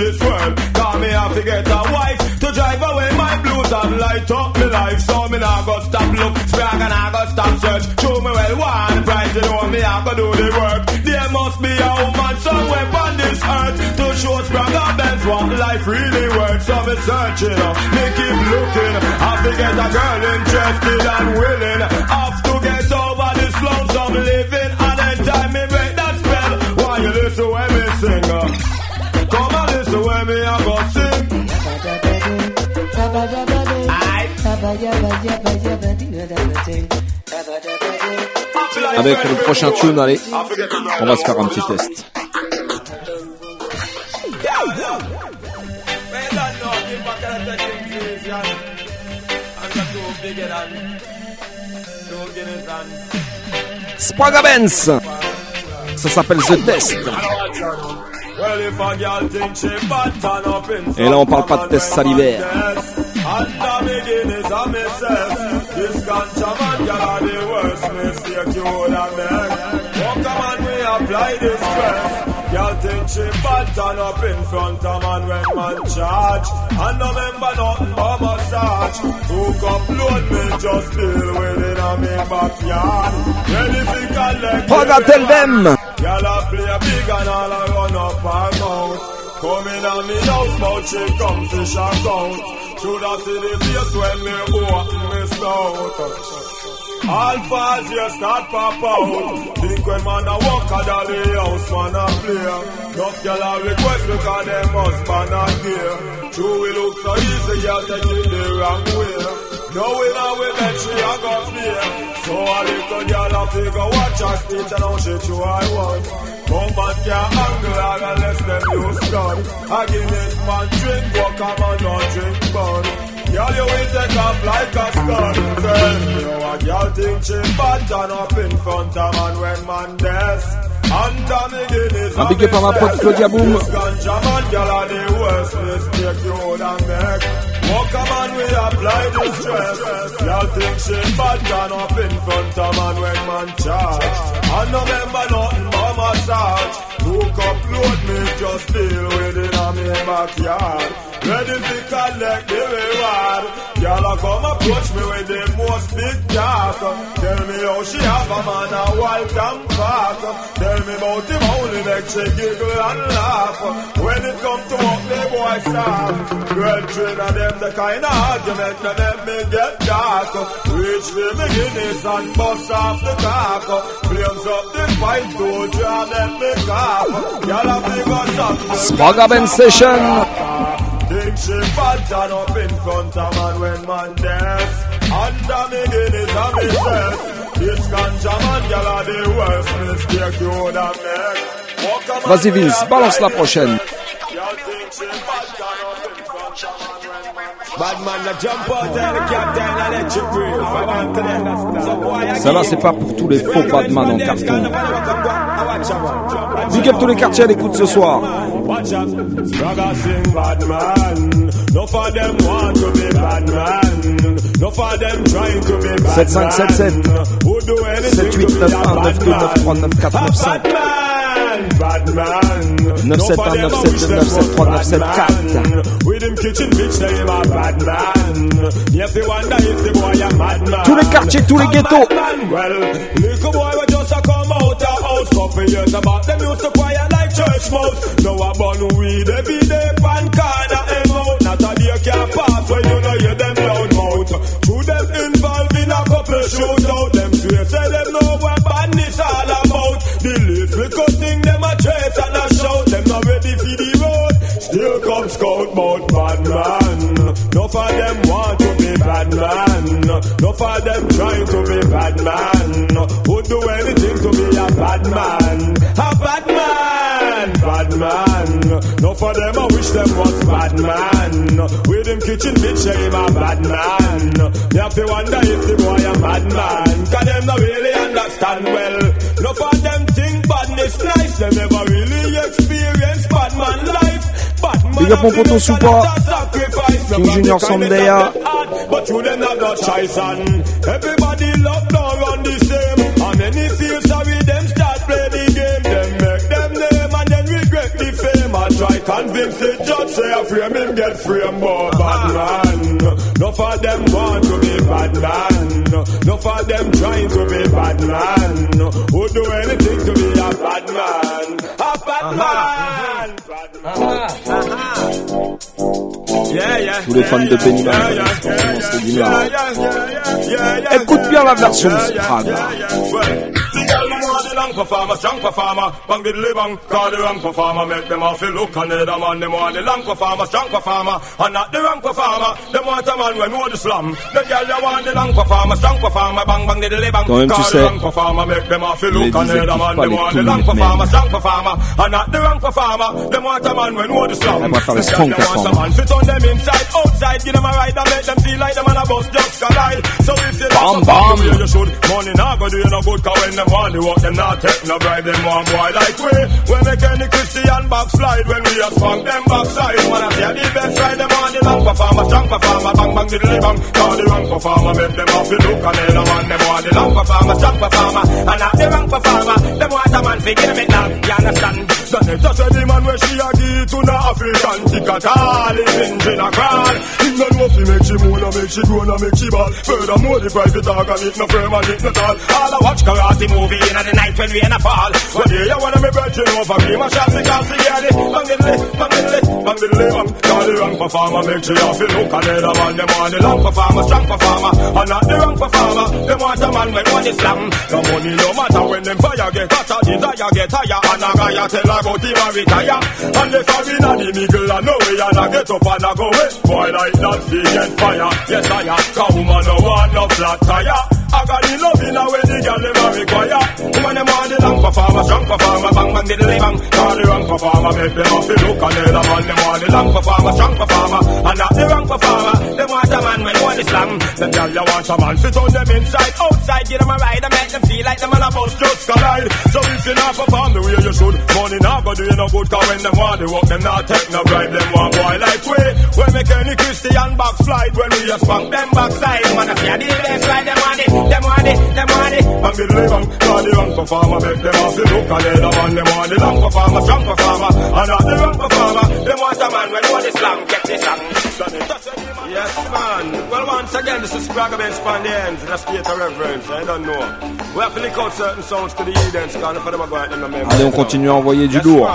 this world. Cause me have to get a wife to drive away my blues and light up me life. So me now go stop look, sprag and I go stop search. Show me well one price, you know me have to do the work. There must be a woman somewhere on this earth to show Spragga Benz what life really works. So me searching, uh, me keep looking. Have to get a girl interested and willing. Have to get over this lonesome living. And then time me break that spell. Why you listen when me sing? Avec le prochain tune, allez, on va se faire un petit test. Spraga Benz Ça s'appelle The Test. Et là, on parle pas de test salivaire. Under me Guinness and me says This ganja man girl are the worst mistake you would have made Walk a man we apply this stress Girl think she bad turn up in front of man when man charge And no remember nothing but massage Hook up load me just deal with it on me backyard Ready to collect Praga, tell them. Girl a play a big and all I run up her mouth Coming on me house, mouth she come fish and count Shoulda see the face when me open me snout. All fast you start pop out. Think when man a walk a dolly house man a play. Enough girl a request because them husband a gear True it look so easy girl take it the wrong way Knowing how we bet she a go play So a little girl a figure watch her stitch and how she try one Come back can't angle her unless them use gun I give this man drink, walk a man don't drink bun. Girl you will take off like a stun Tell me how a girl think she bad turn up in front of man when man death under me Guinness Un big up à ma pote Claudia Boom. Walk a man we apply the stress Y'all think she bad turn up in front of man when man charge. And no remember nothing but massage Hook up load me just deal with it on me backyard. Ready to collect the reward. Y'all a come approach me with the most big talk. Tell me how she have a man a wild and cock Tell me about him only make she giggle and laugh. When it come to what the boy start Girl train of them the kind of argument that make me get dark. Reach for me Guinness and bust off the cock. Flames up the fight to draw them me cough Y'all something Session. Think she bad turn up in front of man when man dance Under me and This ganja man girl are the worst mistake you would have made Vas-y Vince, balance la prochaine. Y'all think she when man Bad man, I jump out and the captain and let you breathe. If I want to them, so boy, I Celle-là, c'est pas pour tous les faux badman en carton. Big up tous les quartiers à l'écoute ce soir. Watch out, Spragga sing bad man. No for them want to be bad man. No for bad man. Who do anything to be a 781 bad man. 929 Bad man, bad man. 971 972 With him kitchen bitch, say him a bad man. You have to wonder if the boy a madman. Tous les quartiers, tous les ghettos. Well, little boy was just a come out a house couple years about them used to quiet like church mouse. Now a bun weed every day No for them want to be bad man. No for them trying to be bad man. Would do anything to be a bad man. A bad man, bad man. No for them I wish them was bad man. With him kitchen bitch say him a bad man. You have to wonder if the boy a bad man. Cause them not really understand well. No for them think badness nice. Them never really experience bad man life. Bad man Big up mon poteau Soupa. King Junior Sandaya. But you them have no choice and everybody love down run the same. And many feel sorry them start play the game. Them make them name and then regret the fame. I try convince the judge say I frame him get frame but bad man. No for them want to be bad man. No for them trying to be bad man. Who do anything to be a bad man? A bad man. Bad man. Tous les fans de Benny Ban, sont on commence le écoute bien la version de ce. Long performer, strong performer, bang the bang, call the wrong performer, make them off feel look and the man. Them want the long performer, strong performer, and not the wrong performer. Them want a man when know the slam. The girl they want the long performer, strong performer, bang bang the bang, call the wrong performer, make them off feel look and the man. Them want the long performer, strong performer, and not the wrong performer. Them want a man when know the slam. Elle va faire le The girl, they want a man. Fit on them inside, outside, give them a ride and make them feel like them on a bus. Just collide. So if Bam, love bam. you should, money not go do you no good, cause when them want the work, them not take no bribe, them want boy like we. When make any Christian backslide, when we a spunk them backside, I say the best ride, them on the long performer, strong performer, bang bang diddly bang, call the wrong performer, make them off the look. And then man, them want the long performer, strong performer, and not the wrong performer, them want a man fi give me now, you understand? Just say the man where she a give to the African, tick at all, engine a crawl, him no know fi make she moan, and make she groan, and make she ball, furthermore the private organ, it no firm and it no tall, all I watch karate movie in the night when we a fall, one day you wanna me virgin over, give my shot, because she get it, bang diddly, bang diddly, bang diddly bang, call the wrong performer, make she off it look, then the man, them want the long performer, strong performer, and not the wrong performer, them want a man when one slam, no money no matter when them fire get hotter, desire get higher, and a guy tell her about him a retire, and if I win a the niggle, I know way, and I get up and I go away, boy like that, she get fire, yes I am, cause woman no want no flat tire, I got the love in a way the girl them a require, woman them want the long performer, strong performer, bang bang diddly bang, call the wrong performer, make them off the look, and the man them want the long performer, strong performer, and not the wrong performer, them want a man when one is slam, the girl you want a man, fit on them inside, outside, give them a ride, and make them feel like them on a bus just collide, so if you not perform the way you should, money not go do you no good, cause when them want the work, them not take no bribe, them want boy like we, we make any Christian backslide, when we a spunk them backside, man I fear the best ride, them want it, them want it, them want it, and the bang, call the wrong performer, make them off the look, and then the man them want the long performer, strong performer, and not the wrong performer, them want a man when one is slam, get this song. Yes, man. Well, once again, this is Spragga Ben Spandians in a state of reverence. I don't know. We have to lick out certain sounds to the Edens, because if them are going to remember. Allez, on continue à envoyer du lourd.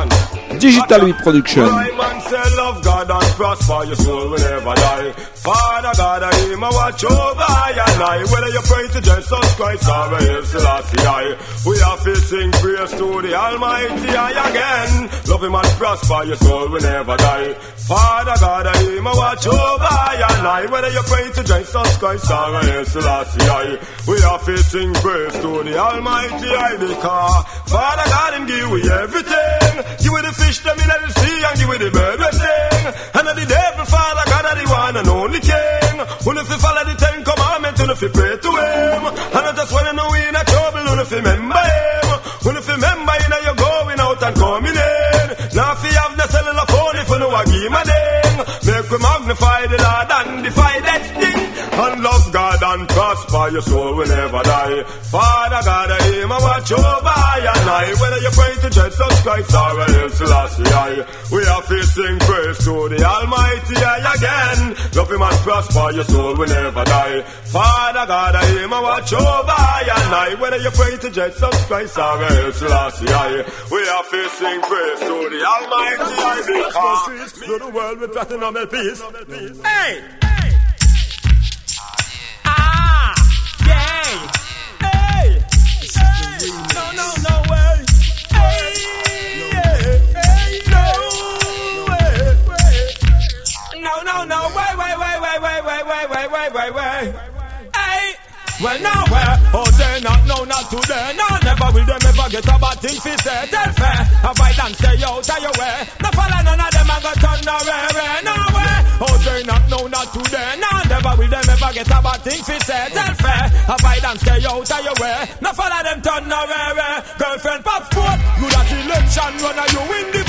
Digital 8 Production. Right, man, say love God and prosper your soul will never die. Father God, I him a watch over I and I. Whether you pray to Jesus Christ or Hail Selassie I. We have to sing praise to the Almighty I again. Love him and prosper your soul will never die. Father God, I him a watch over I a lie. Whether you pray to Jesus Christ or El Selassie, we are facing praise to the Almighty I because Father God and give we everything. Give we the fish them in the sea and give we the bird we. And the devil, Father God, are the one and only King. When if you follow the Ten Commandments, when if you pray to Him. And I just wanna know we in a trouble, when if you remember Him. when if you remember, you know you're going out and coming in. Now if you have the cellular phone, if you know I give my name work, we magnify the Lord and defy death. And love God and prosper, your soul will never die. Father God, I aim and watch over and I. Whether you pray to Jesus Christ or else Selassie, I. We are facing praise to the Almighty I again. Love him and prosper, your soul will never die. Father God, I aim and watch over and I. Whether you pray to Jesus Christ or else Selassie, I. We are facing praise to the Almighty I. Because to the world with platinum LPs. Hey! Hey! Hey! No, no, no way! Hey! yeah, hey, No way! No, no, no! Wait, wait, wait, wait, wait, wait, wait, wait, wait, wait, wait! Hey! Well, nowhere. Oh, say not, no, not today. No, never will them ever get a bad thing fi say. Tell fair. Avoid and stay out of your way. No follow none of them and go turn no way, no way. Oh, say not, no, not today. No, never will them ever get a bad thing fi say. Tell fair. Avoid and stay out of your way. No follow them turn no way, Girlfriend pop sport. You that election runner, you win the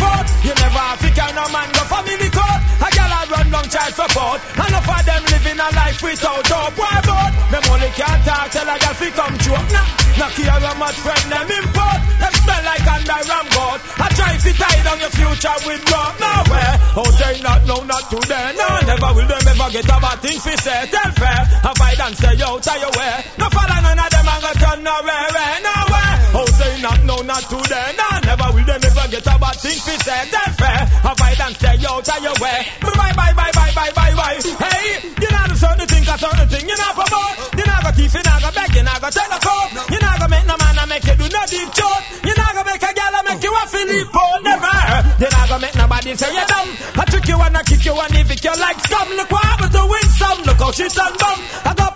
You never have to carry no man go family court. A girl a run long child support. Enough of them living a life without hope. Why but? Them only can't talk, tell a girl fi come joke. Nah, nah care how much friend them import. Them smell like under ram god. I try fi tie down your future with rope. Nowhere. Oh, say not, no, not today. No, never will them ever get a bad thing fi say. Tell fair. Avoid and stay out of your way. No follow none of them and go turn nowhere, eh, nowhere. Oh, say not, no, not today. No, never will them ever get a bad thing fi say. Tell fair. Avoid and stay out of your way. Bye, bye, bye, bye, bye, bye, bye. Hey, you know the certain thing, a certain thing. You know promote. You know go thief, you know go beg, you know go tell a code. You know go make no man and make you do no deep joke. You know go make a girl and make you a Philip Paul. Never. You know go make nobody say you're dumb. I trick you and I kick you and evict you like scum. Look what happens to win some. Look how she done bum.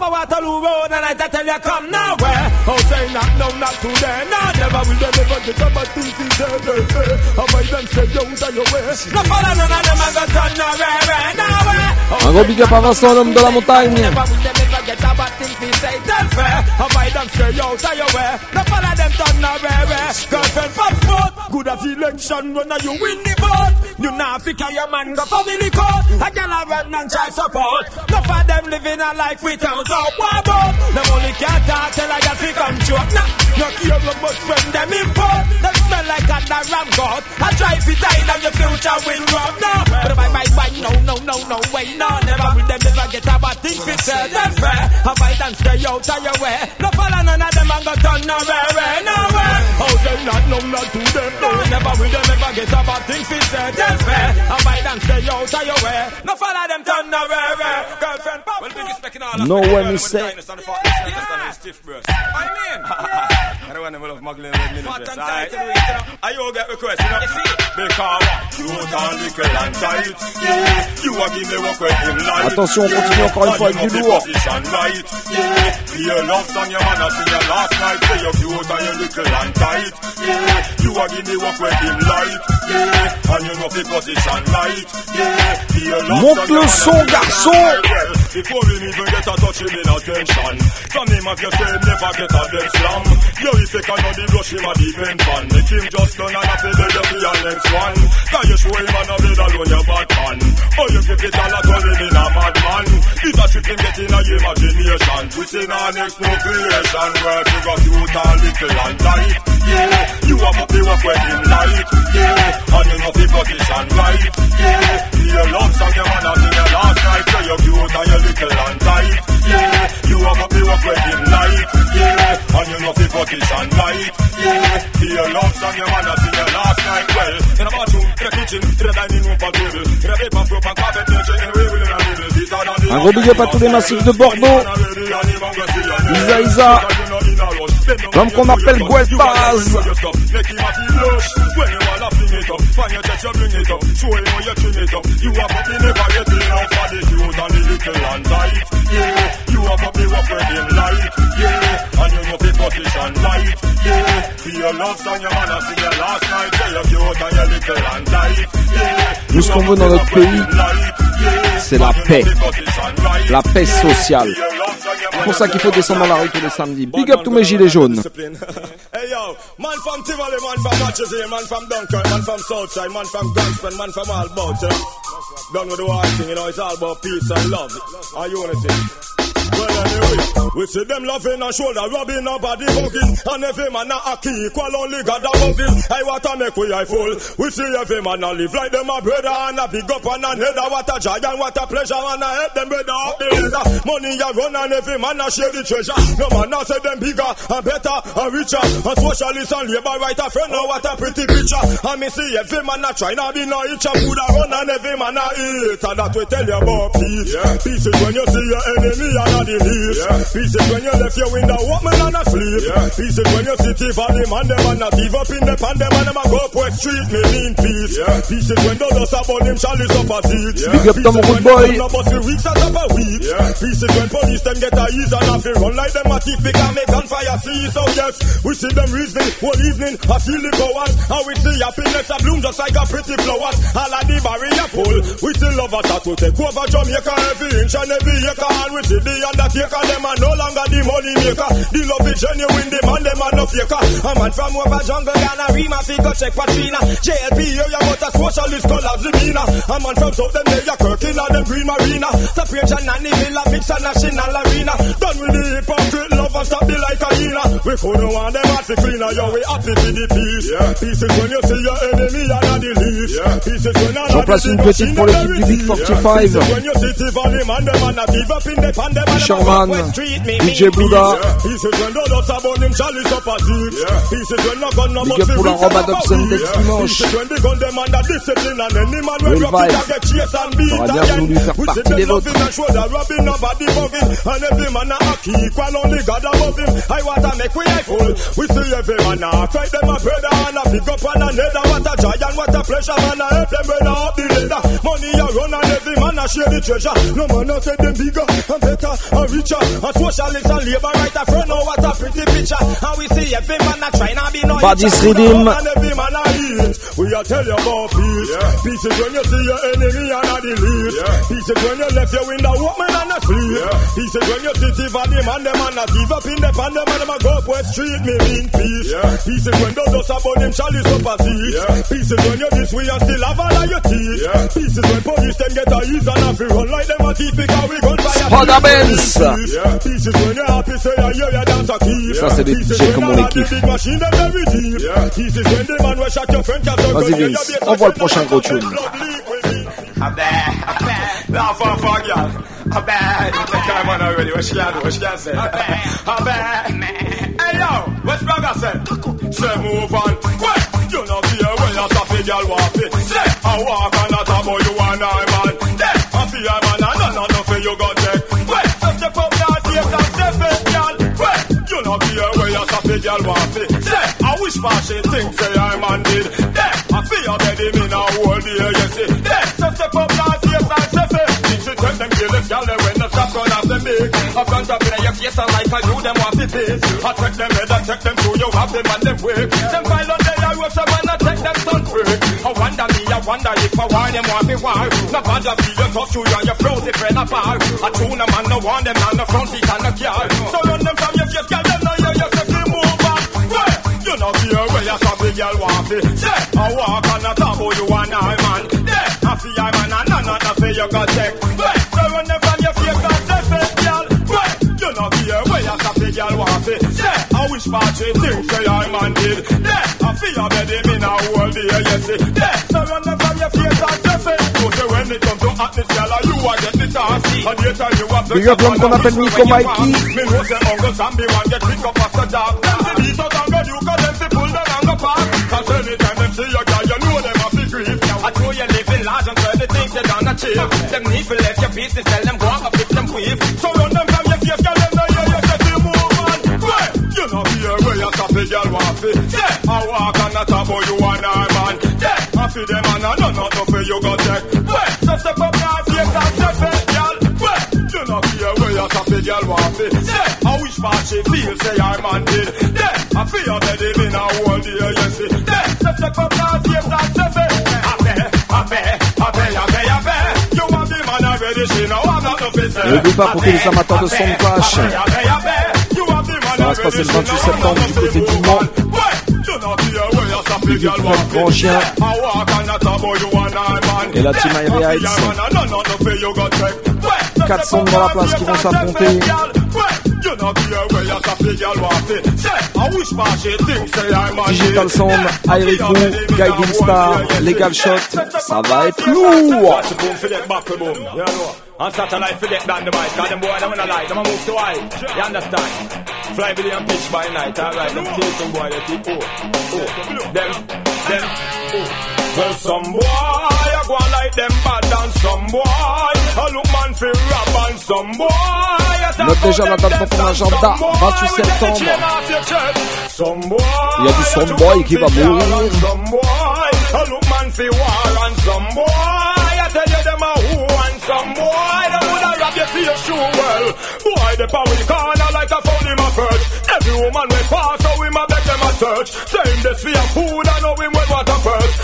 I go up a Waterloo Road and I tell you come nowhere. Oh, say not, no, not today. No, never will they never get up a thing to say they say. I might them stay out of your way. No follow none of them and go turn nowhere, nowhere. Un gros big up à Vincent, l'homme de la montagne. Never will they never get a bad thing to say tell fair. Avoid them stay out of your way. No follow them turn nowhere. Girlfriend pop sport. Good as election when you win the vote. You not fi carry your man go family court. A girl a run and child support. No for them living a life without hope. What about? Them only can't talk tell a girl fi joke. Nah, no care much friend them import. Them smell like a ram god. I try fi tie down your future will rub. No, but bye bye bye. No no no no way. No, never will them never get a bad thing fi say. Them fair. Avoid and stay out of your way. No follow none of them and go turn nowhere, nowhere. Oh, they not no not to them. No, never will them ever get a bad thing fi say. Them fair. Avoid and stay out of your way. No follow them turn nowhere. No way, me say. I mean, I don't want to love muggling with me. Fat and tight. I you get request, you know. Because you want little and tight. Yeah, you are give me what when him like. Attention, on continue encore une fois avec du lourd. Right. Yeah, your love song, your man, I sing your last night. Say you're cute and you're little and tight. Yeah, you are give me what when him like. Yeah, and you know the position right. Yeah, your love Monte song, le your son, man, I sing your garçon. last night. Even get a touch him in attention. Some him have you say never get a dead slam Yo, if you cannot the rush him a defend fan. Make him just done and a feel the be your next one. Can you show him and a bed alone your bad man. Oh, you keep it all at all him in a madman It's a trick him get in a imagination Twisting our next no creation Where you got you a little and tight Yeah, you have up the work when him light Yeah, and you know the position right. Yeah, your love song your man a sing your last night. So you're cute and you're little and tight. Yeah, you have up the work when him light Yeah, and you know the position right. Yeah, your love song your man a sing your last night. Well, in a bathroom, in a kitchen, in a dining room table. In a paper, and carpet, in a way within a middle These are Un gros big up à tous les massifs de Bordeaux. Isa Isa. L'homme qu'on appelle Guelpaz. Nous, ce qu'on dans notre pays, c'est la paix. La paix sociale. C'est pour ça qu'il faut descendre dans la rue tous les samedis. Big up tous mes gilets jaunes. Southside, man from Gunspen, man from all about, you know. Done with the war thing, you know, it's all about peace and love and unity. Well, anyway, we see them loving and shoulder rubbing our body hugging. And every man a key equal only God above him. I want to make we eye full. We see every man a live like them a brother and a big up and a header. Ah, what a and what a pleasure and a help them brother up the ladder. Money a run and every man a share the treasure. No man a say them bigger and better and richer. And socialist and labor right a friend now what a pretty picture. And me see every man a try now be no each a food a run and every man a eat. And that we tell you about peace. Yeah. Peace is when you see your enemy and a the leaves. Yeah. Peace is when you left your window open and asleep. Yeah. Peace is when you sit for the man them and not give up in the pan them and them a go up West Street. Me mean peace. Yeah. Peace is when those dust about them chalice up a seat. Yeah. Big up Tom Good Boy. No bus the weeks out of a week. Yeah. Peace is when police them get a ease and have to run like them a thief because make gunfire see. So yes, we see them reasoning whole evening. I feel the powers. And we see happiness a bloom just like a pretty flowers. All of the barrier pull. We see lovers that will take over Jamaica every inch and every acre. And we see the undertaker, them are no longer the money maker. The love is genuine, the man, them are no faker. A man from over jungle, Ghana, Rima, Figo, check Patrina. JLP, yo, you got a socialist color, Zimina. A man from South, them, they are Kirkin, and them Green Marina. Separation, and the Villa, mix a national arena. Done with the hypocrite love and stop the like a hyena. We for no one, them heart to cleaner, yo, we happy for the peace. Yeah. Peace is when you see your enemy, and not the least. Yeah. Peace is when J'en place une petite pour l'équipe du Big 45. When you see Tiffany, man, them, and not give up in the pan, them, and Sherman, DJ Bouddha. Big up pour la robe à Dobson d'ex dimanche. Real Vibes. J'aurais bien voulu faire partie des vôtres. I want to make we full. We see every man a cry them a brother and a pick up and another. What a joy and what a pleasure man a help them brother up the ladder. Money a run and every man a share the treasure. No man a say them bigger and better and richer. And socialist and labor right a front. Oh what a pretty picture. And we see every man a try now be no Badis Redeem. And every man a eat. We a tell you about peace. Yeah. Peace is when you see your enemy and a delete. Yeah. Peace is when you left your window open and asleep. Yeah. Peace is when you sit for the man them and a give up in the pan them and them a go up West Street. Me mean peace. Yeah. Peace is when those dust about them chalice up a seat. Yeah. Peace is when you this way and still have all of your teeth. Yeah. Peace is when police them get a ease and have to run like them a thief because we gun fire. Spragga Benz. Yeah. Peace is when you happy say I hear you dance a keep. Ça c'est des DJ comme on les kiffe. Big machine them very deep. Yeah. Peace is when the man will shot your friend can't Vas-y Vince, envoie le prochain gros tune. I'm bad, I'm bad. Now for for girl. I'm bad. Come on already. What she can do? What she can say? I'm bad. I'm bad. Hey yo, what's brother say? Say move on. Wait, you know fear when you stop a girl walk it. Say I walk and not a boy you and I man. Then I feel I man and none of nothing you got take. You know when you stop a girl walk it. Say I wish my shit think say I man did. Then I feel baby me now hold the you see. Then so step up now, take and step it. Things you take them kill this girl when the stop gun off them big. I front up in your face and like I do them off the face. I check them head and check them through you have them and them wake. Them file on their man I take them sun quick. I wonder me, I wonder if I want them want me war. No bother feel you touch you and your frozen friend apart. I tune them and no want them on the front seat and the car. So run them from your face, girl, them know you, you say keep move on. Well, you know fear where you stop the girl want it. Say, I walk on the top of you and I man. Yeah, I feel I man and none of fear you got check. Well, so run them from your face and say, say, girl. Well, you know fear where you stop the girl want it. Say, I wish for party things say I man did. Yeah, I feel better me now hold the air, you see. When it comes to hotness, girl, you are get the task. And later you have to Big up l'homme qu'on appelle Nico Mikey. Me know say Uncle Sammy want get pick up after dark. Them see beat out and go you cause them see pull them and go park. Cause anytime them see your girl, you know them have to grief. I know you living large and certain things you done achieve. Them need to left your business, tell them go and go fix them quick. So run them from your face, girl, them know you, you say you move on. Well, you know fear where you stop the girl want fit. Yeah, I walk and not about you and I man. Yeah, I feel them and I know not for you go check. Well, so step up now, face and step it, girl. Well, you know fear where you stop the girl want fit. Yeah, I wish part she feel say I man did. Yeah, I feel better me now hold the air, you see. Yeah, so step up now, face and step it. I bet, I bet, I bet, I bet, I bet. You want the man already, she know I'm not no face. Et n'oublie pas pour tous les amateurs de son clash. Ça va se passer le 28 septembre du côté du Mans. Grand Chien. Et la Team Irie Heights. 4 sons dans la place qui vont s'affronter. Digital Sound, Crew, Guiding Star, Legal Shot, ça va être lourd! On satellite forget the mic, cause them boy them wanna lie, them a move to high. You understand? Fly video and pitch by night, alright, them some boy, they oh, oh, them, them, oh. Well, some boy, I go on like them bad and some boy, I look man for rap and some boy, Note déjà la date dans ton agenda, 28 septembre. Il y a du Soundboy qui va mourir. Some boy, I look man for war and some boy, I tell you them a who and some boy, them woulda rob you for your shoe well. Boy, the power corner like a phone in my perch. Every woman we pass, so we ma beg them a search. Saying this for your food, I know him with what a first.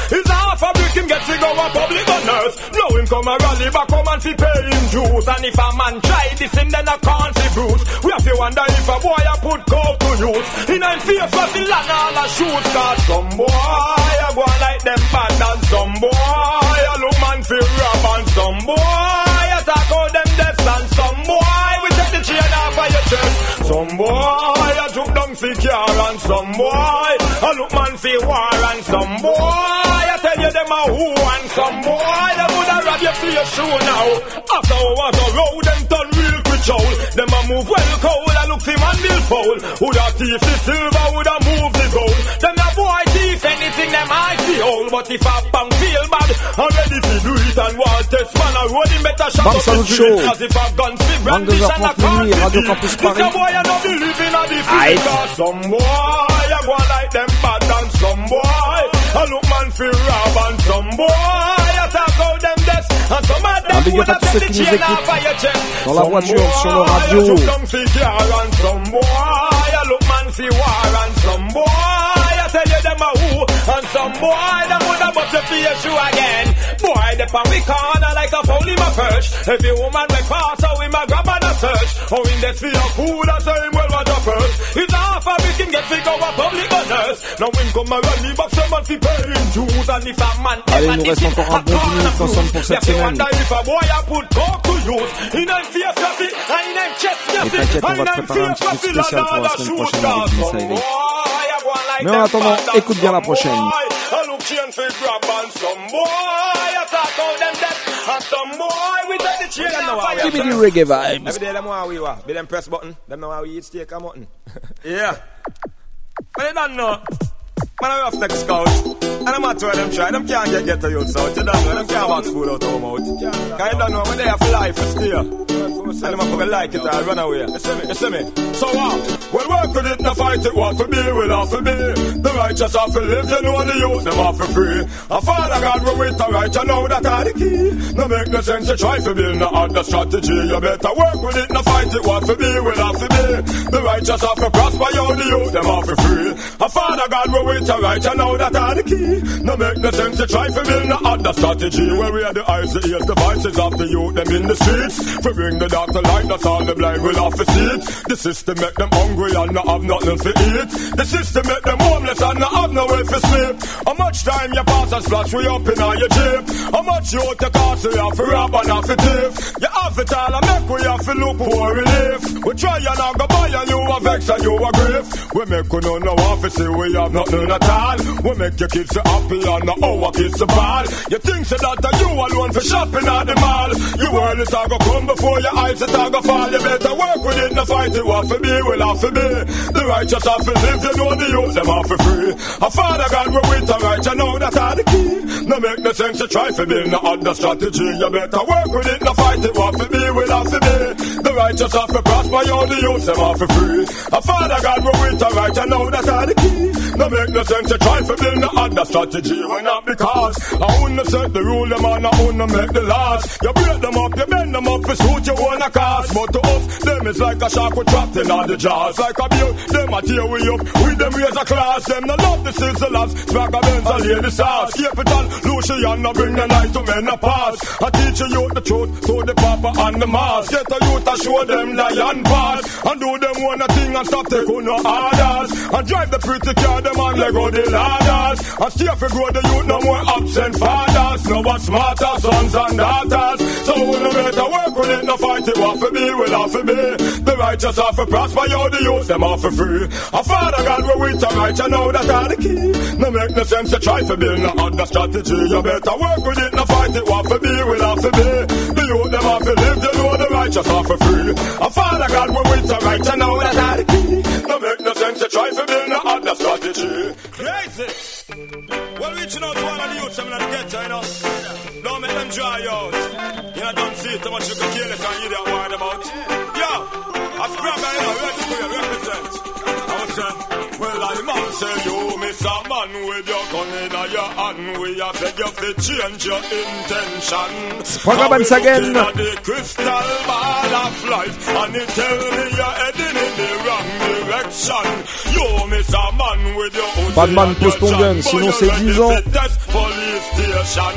Get to go a public on nurse. Know him come a rally back home and fi pay him dues. And if a man try this him then see Bruce. We have to wonder if a boy a put coke to use. In a face for the land all a shoes. Cause some boy a go like them bad and some boy a look man fi rob and some boy a talk out them deaths and some boy we take the chain off of your chest. Some boy a juke down fi car and some boy a look man fi war and some boy them a who and some boy them woulda rob you for your shoe now. After hours a road them turn real quick. Them a move well cold I look fi man bill foul. Woulda thief the silver woulda move the gold. Them a boy thief anything them I see old. But if a bang feel bad I'm ready to do it and want test man I roll him better Bam up the street. As if a gun fi brandish and a 22h30 minuit, Radio Campus This a boy I no believe in a defeat. Some boy I go like them bad and some boy I look man fi rob and some boy I talk out them deaths and some of them Un big up à woulda tous ceux take qui the chain off of your chest. dans la Some voiture, sur le boy, radio. I juke down fi car and some boy I look man fi war and some boy I tell you them a who and some boy them you for your shoe again. Boy, the pan we corner like a foul in my perch. Every woman we pass, so we and a search. Oh, in the for your food, I say him well what up first? It's half a we can get figure a public honors. Now him come a run, he box some man fi pay him dues and if a man Allez, il nous reste encore un a bon 10 minutes ensemble pour cette semaine. a a to Et t'inquiète, on va te préparer un petit truc spécial pour la semaine prochaine avec Miss. Mais en attendant, écoute bien la prochaine. I look chain for grab and some boy I talk out them death and some boy we take the chain off of Give me the reggae vibes. Every day them want we what? Be them press button. Them know how we eat steak and mutton. yeah. But they don't know. Man, I'm rough next scout. And I'm not where them try. Them can't get get to you out. You don't know. Them can't box food out of out. Cause you don't know when they have life to steer. And them have to like it or run away. You see me? You see me? So uh, what? Well, work with it, no fight it. What for be, will have to be. The righteous have to live. You know the youth, them have to free. A father God will wait the right. You know that are the key. No make no sense to try to build no other strategy. You better work with it, no fight it. What for be, will have to be. The righteous have to prosper. You know, the youth, them have to free. A father God will wait the right. You know that are the key. No make no sense to try to build no other strategy. Where we are the eyes, the ears, the voices of the youth, them in the streets. For bring the dark to light, that's all the blind will have to see it. The system make them hungry and not have nothing to eat. The system make them homeless and not have nowhere to sleep. How much time you pass and splash we up in all your jeep? How much you take cost you have to rob and have to thief? You have it all and make we have to look for relief. We try and not go buy and you a vex and you a grief. We make you know no office, we have nothing at all. We make your kids so happy and our kids so bad. You think so that you alone for shopping at the mall. You world is all go come before your eyes, it all go fall. You better work with it, no fight it. What for me will have to be. The righteous have to live, you know the youth, them have for free. A father God will with the right, you know that's are the key. No make no sense to try for build no other strategy. You better work with it, no fight it. What for be, will have to be. The righteous have to prosper, yo, the youth them have to free. A father God will wait a right, and know that's are the key. No make no sense to try to build no other strategy. Why not because I wanna set the rule, them and I wanna make the laws. You break them up, you bend them up to suit your own cause. But to us, them is like a shark with trapped in all the jaws. Like a beer, them a tear we up, with them raise a class. Them no love the sizzlers, smack a Benz and lay the sauce. Capital, Lucian, no bring the night to men a pass. I teach you the truth, to the papa and the mass. Get a youth to show them lion pass. Them one thing and stop taking no orders. And drive the pretty car, them on Lego the ladders. And stay for grow the youth, no more absent fathers. No one smarter sons and daughters. So we no better work with it, no fight it, what for me, will have for me. The righteous are for prosper, yo, the youth, them are for free. A father God, we with a right, you know that are the key. No make no sense to try for build no other strategy. You better work with it, no fight it, what for me, will have for me. The youth, them are for live, the righteous are for free. A father God, we with a right, you know that are the key. No make no sense to try for build no other strategy. Crazy. Well, reaching out to one of the youths, I'm gonna get you know. Don't make them dry out. You know, don't see too much, you can kill it and you don't worry about. Yo, I scrap you know, go, represent. I was saying, well, I man say you oh, miss a man with your gun in your hand. We beg you to change your intention. Sprung once again. The crystal ball of life, and it tell me you're heading in the wrong direction. You miss a man with your Pas de man, pose ton gun, sinon c'est 10 ans. police station.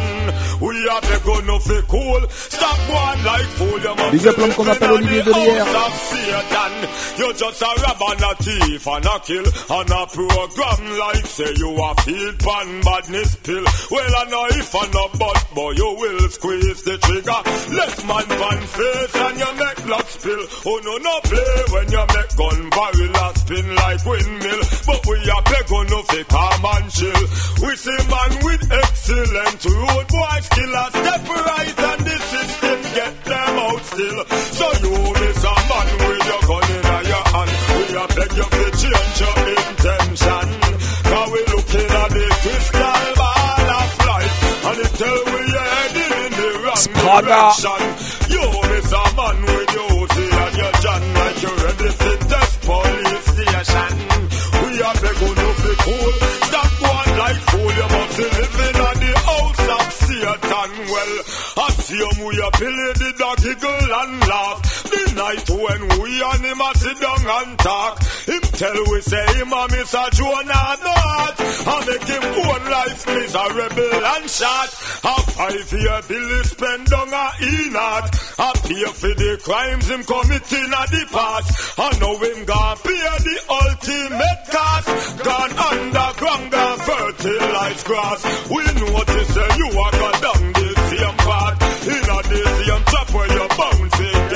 We are the gun fi cool. Stop one like fool. You must Big up l'homme qu'on appelle Olivier Delière. house of Satan. You just a rob and a thief and a kill and a program like say you a feed pan badness pill. Well, I know if I no but boy you will squeeze the trigger. Left man pan face and you make blood spill. Oh no no play when you make gun barrel a spin like windmill. But we a play gun no fi calm and chill. We see man with excellent road boy skillers step right and the system get them out still. So you miss a man with your gun in your hand. We a beg you to change your wrong Spragga. You miss a man with your Uzi and your John like you ready to test police station. We a beg you be cool. Stop one like fool. You must be living on the house of Satan. Well, I see him we a play the dog giggle and laugh. Night when we and him a sit down and talk. Him tell we say him a miss a Jonah no heart. I make him own life miserable and shot. A five year bill is spent on a inat. I pay for the crimes him committing at the past. I know him gone pay the ultimate cost. Gone underground, gone fertilize grass. We notice that you are got down the same path. In a the same trap where you're bound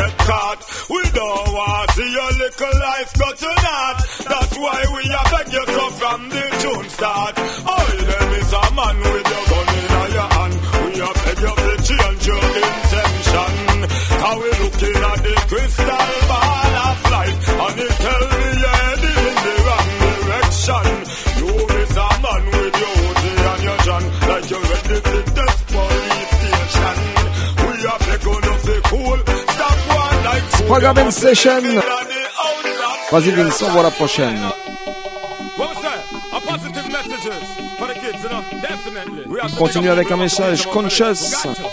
get caught. We don't want to see your little life go to naught. That's why we are beg you so from the tune start. Oh, them is a man with like fool. Spragga Ben Session. On the outside. Vas-y Vincent, voilà la prochaine. What was that? A positive messages for the kids, you know? Definitely. We have to On continue pick up avec un the message gun conscious. Got to.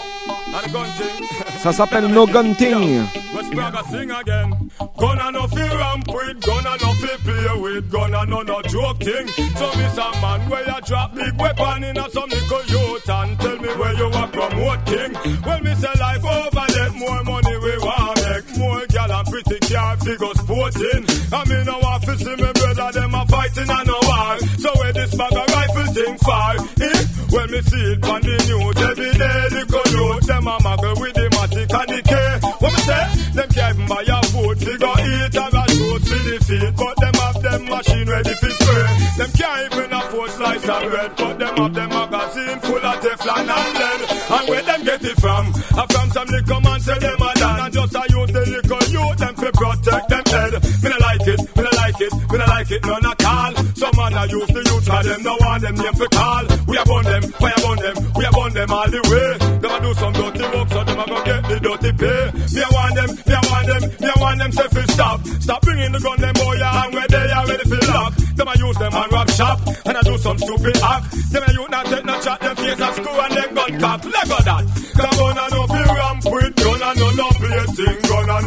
And the gun thing. Ça s'appelle No Gun Thing. Let's Spragga sing again. Gonna no fi ramp with, gonna no fi play with, gonna no no joke thing. So miss a man where you drop big weapon in a some little youth and tell me where you a promote king. Well, me say life over pretty car figure sporting. I mean no want to see me brother them a fighting and no war. So where this bag of rifle thing far? Eh? When me see it on the news every day, little youth them a muggle with the matic and the K. What me say? Them can't even buy your food, figure eat and a shoot for the feet, but them have them machine ready for spray. Them can't even afford slice of bread, but them have them magazine full of Teflon and lead. And where them get it from? I from some little man say them a done, and just a youth the little head. Me no like it, me no like it, me no like it none at all. Some a man I use the youth, cause them no want them name for call. We are burn them, fire burn them, we are burn them all the way. Them a do some dirty work, so them a go get the dirty pay. Me I want them, me I want them, me I want them say fi stop. Stop bringing the gun, them boy, and where they are ready for lock. Them a use them and rock shop, and I do some stupid act. Them a youth not take no chat, them face at school and them gun cock. Lego that. Come on, I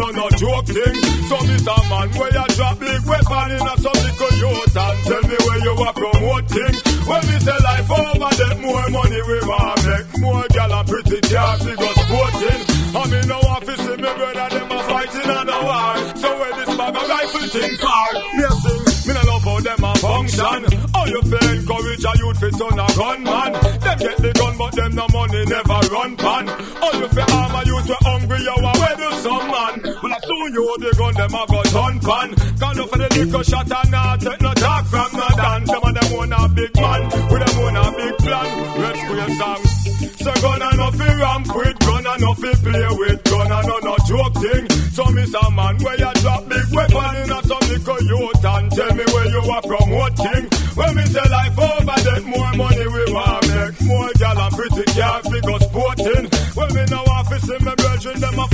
no no joke thing. So this a man where you drop big weapon in a some little youth and tell me where you are promoting. When we say life over, then more money we want make. More gal and pretty we go sporting. I mean no office see me brother them a fighting on the war. So where this bag of rifle thing a sing, me no love how them a function. How you feel encourage a youth fi turn a gunman? Them get the gun but them no money never run pan. How you feel you the gun them a go turn pan. Gone up for the liquor shot and not take no talk from no dance. Them a them own a big man with them own a big plan. Let's go your song. So gun and no fi ramp with gun and no fi play with gun and no no joke thing. So miss a man where you drop big weapon in a some little youth and tell me where you are promoting. When me say life over, then more money we want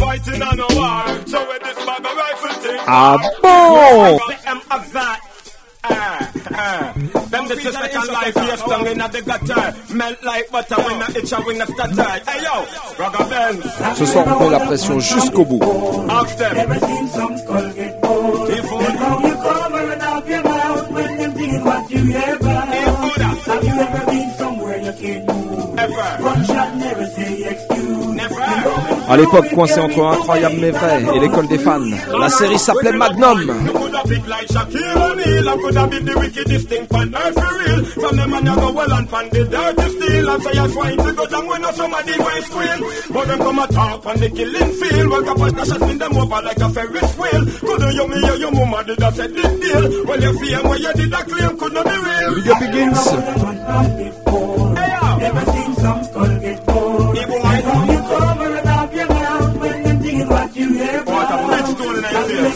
fighting on a war. So with this bag of rifle thing. Ah bon Them of that. Ah, ah. Disrespect and life in the gutter. Melt like butter when I itch a when I stutter. Hey yo, Rugger Benz. Ce soir, on met la pression jusqu'au bout. Ask them. Ever seen some skull À l'époque, coincé entre Incroyable mais vrai et l'école des fans, la série s'appelait Magnum.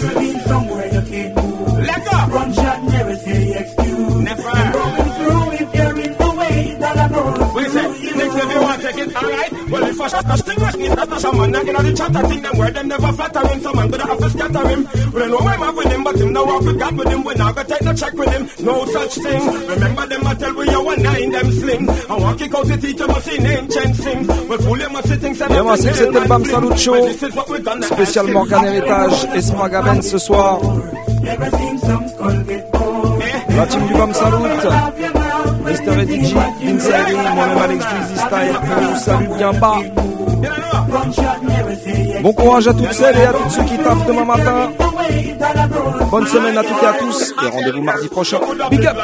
In alright? Well, if I shot a sting rush me, that's not some man, not in the chat, I think them where them never flattering, some man gonna have to scatter him. Well, I know I'm having him, but him now off with God with him, we not gonna take no check with him, no such thing. Remember them, I tell we you one nine, them sling. I want kick out the teacher, but she name change sing. Well, fool him, I see things, and Et voici que c'était Bam Salute Show. This is what we gonna Spécial ask Morgan him. Héritage et Spragga Benz ce soir. Ever seen some skull get old? La team du Bam Salute. Eddie G, Vince Ailing, moi-même Alex Dweezy Style, on vous salue bien bas. Bon courage à toutes celles et à tous ceux qui taffent demain matin. Bonne semaine à toutes et à tous et rendez-vous mardi prochain. Big up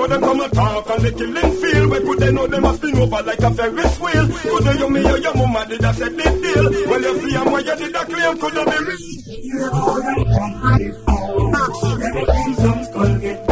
The on real. The the you're. But them come and talk on the killing field. Where could they know they must spin over like a Ferris wheel? Could they you me or your mama did I said this deal? Well, you see, I'm where you did a claim, could have been Ever seen some skull get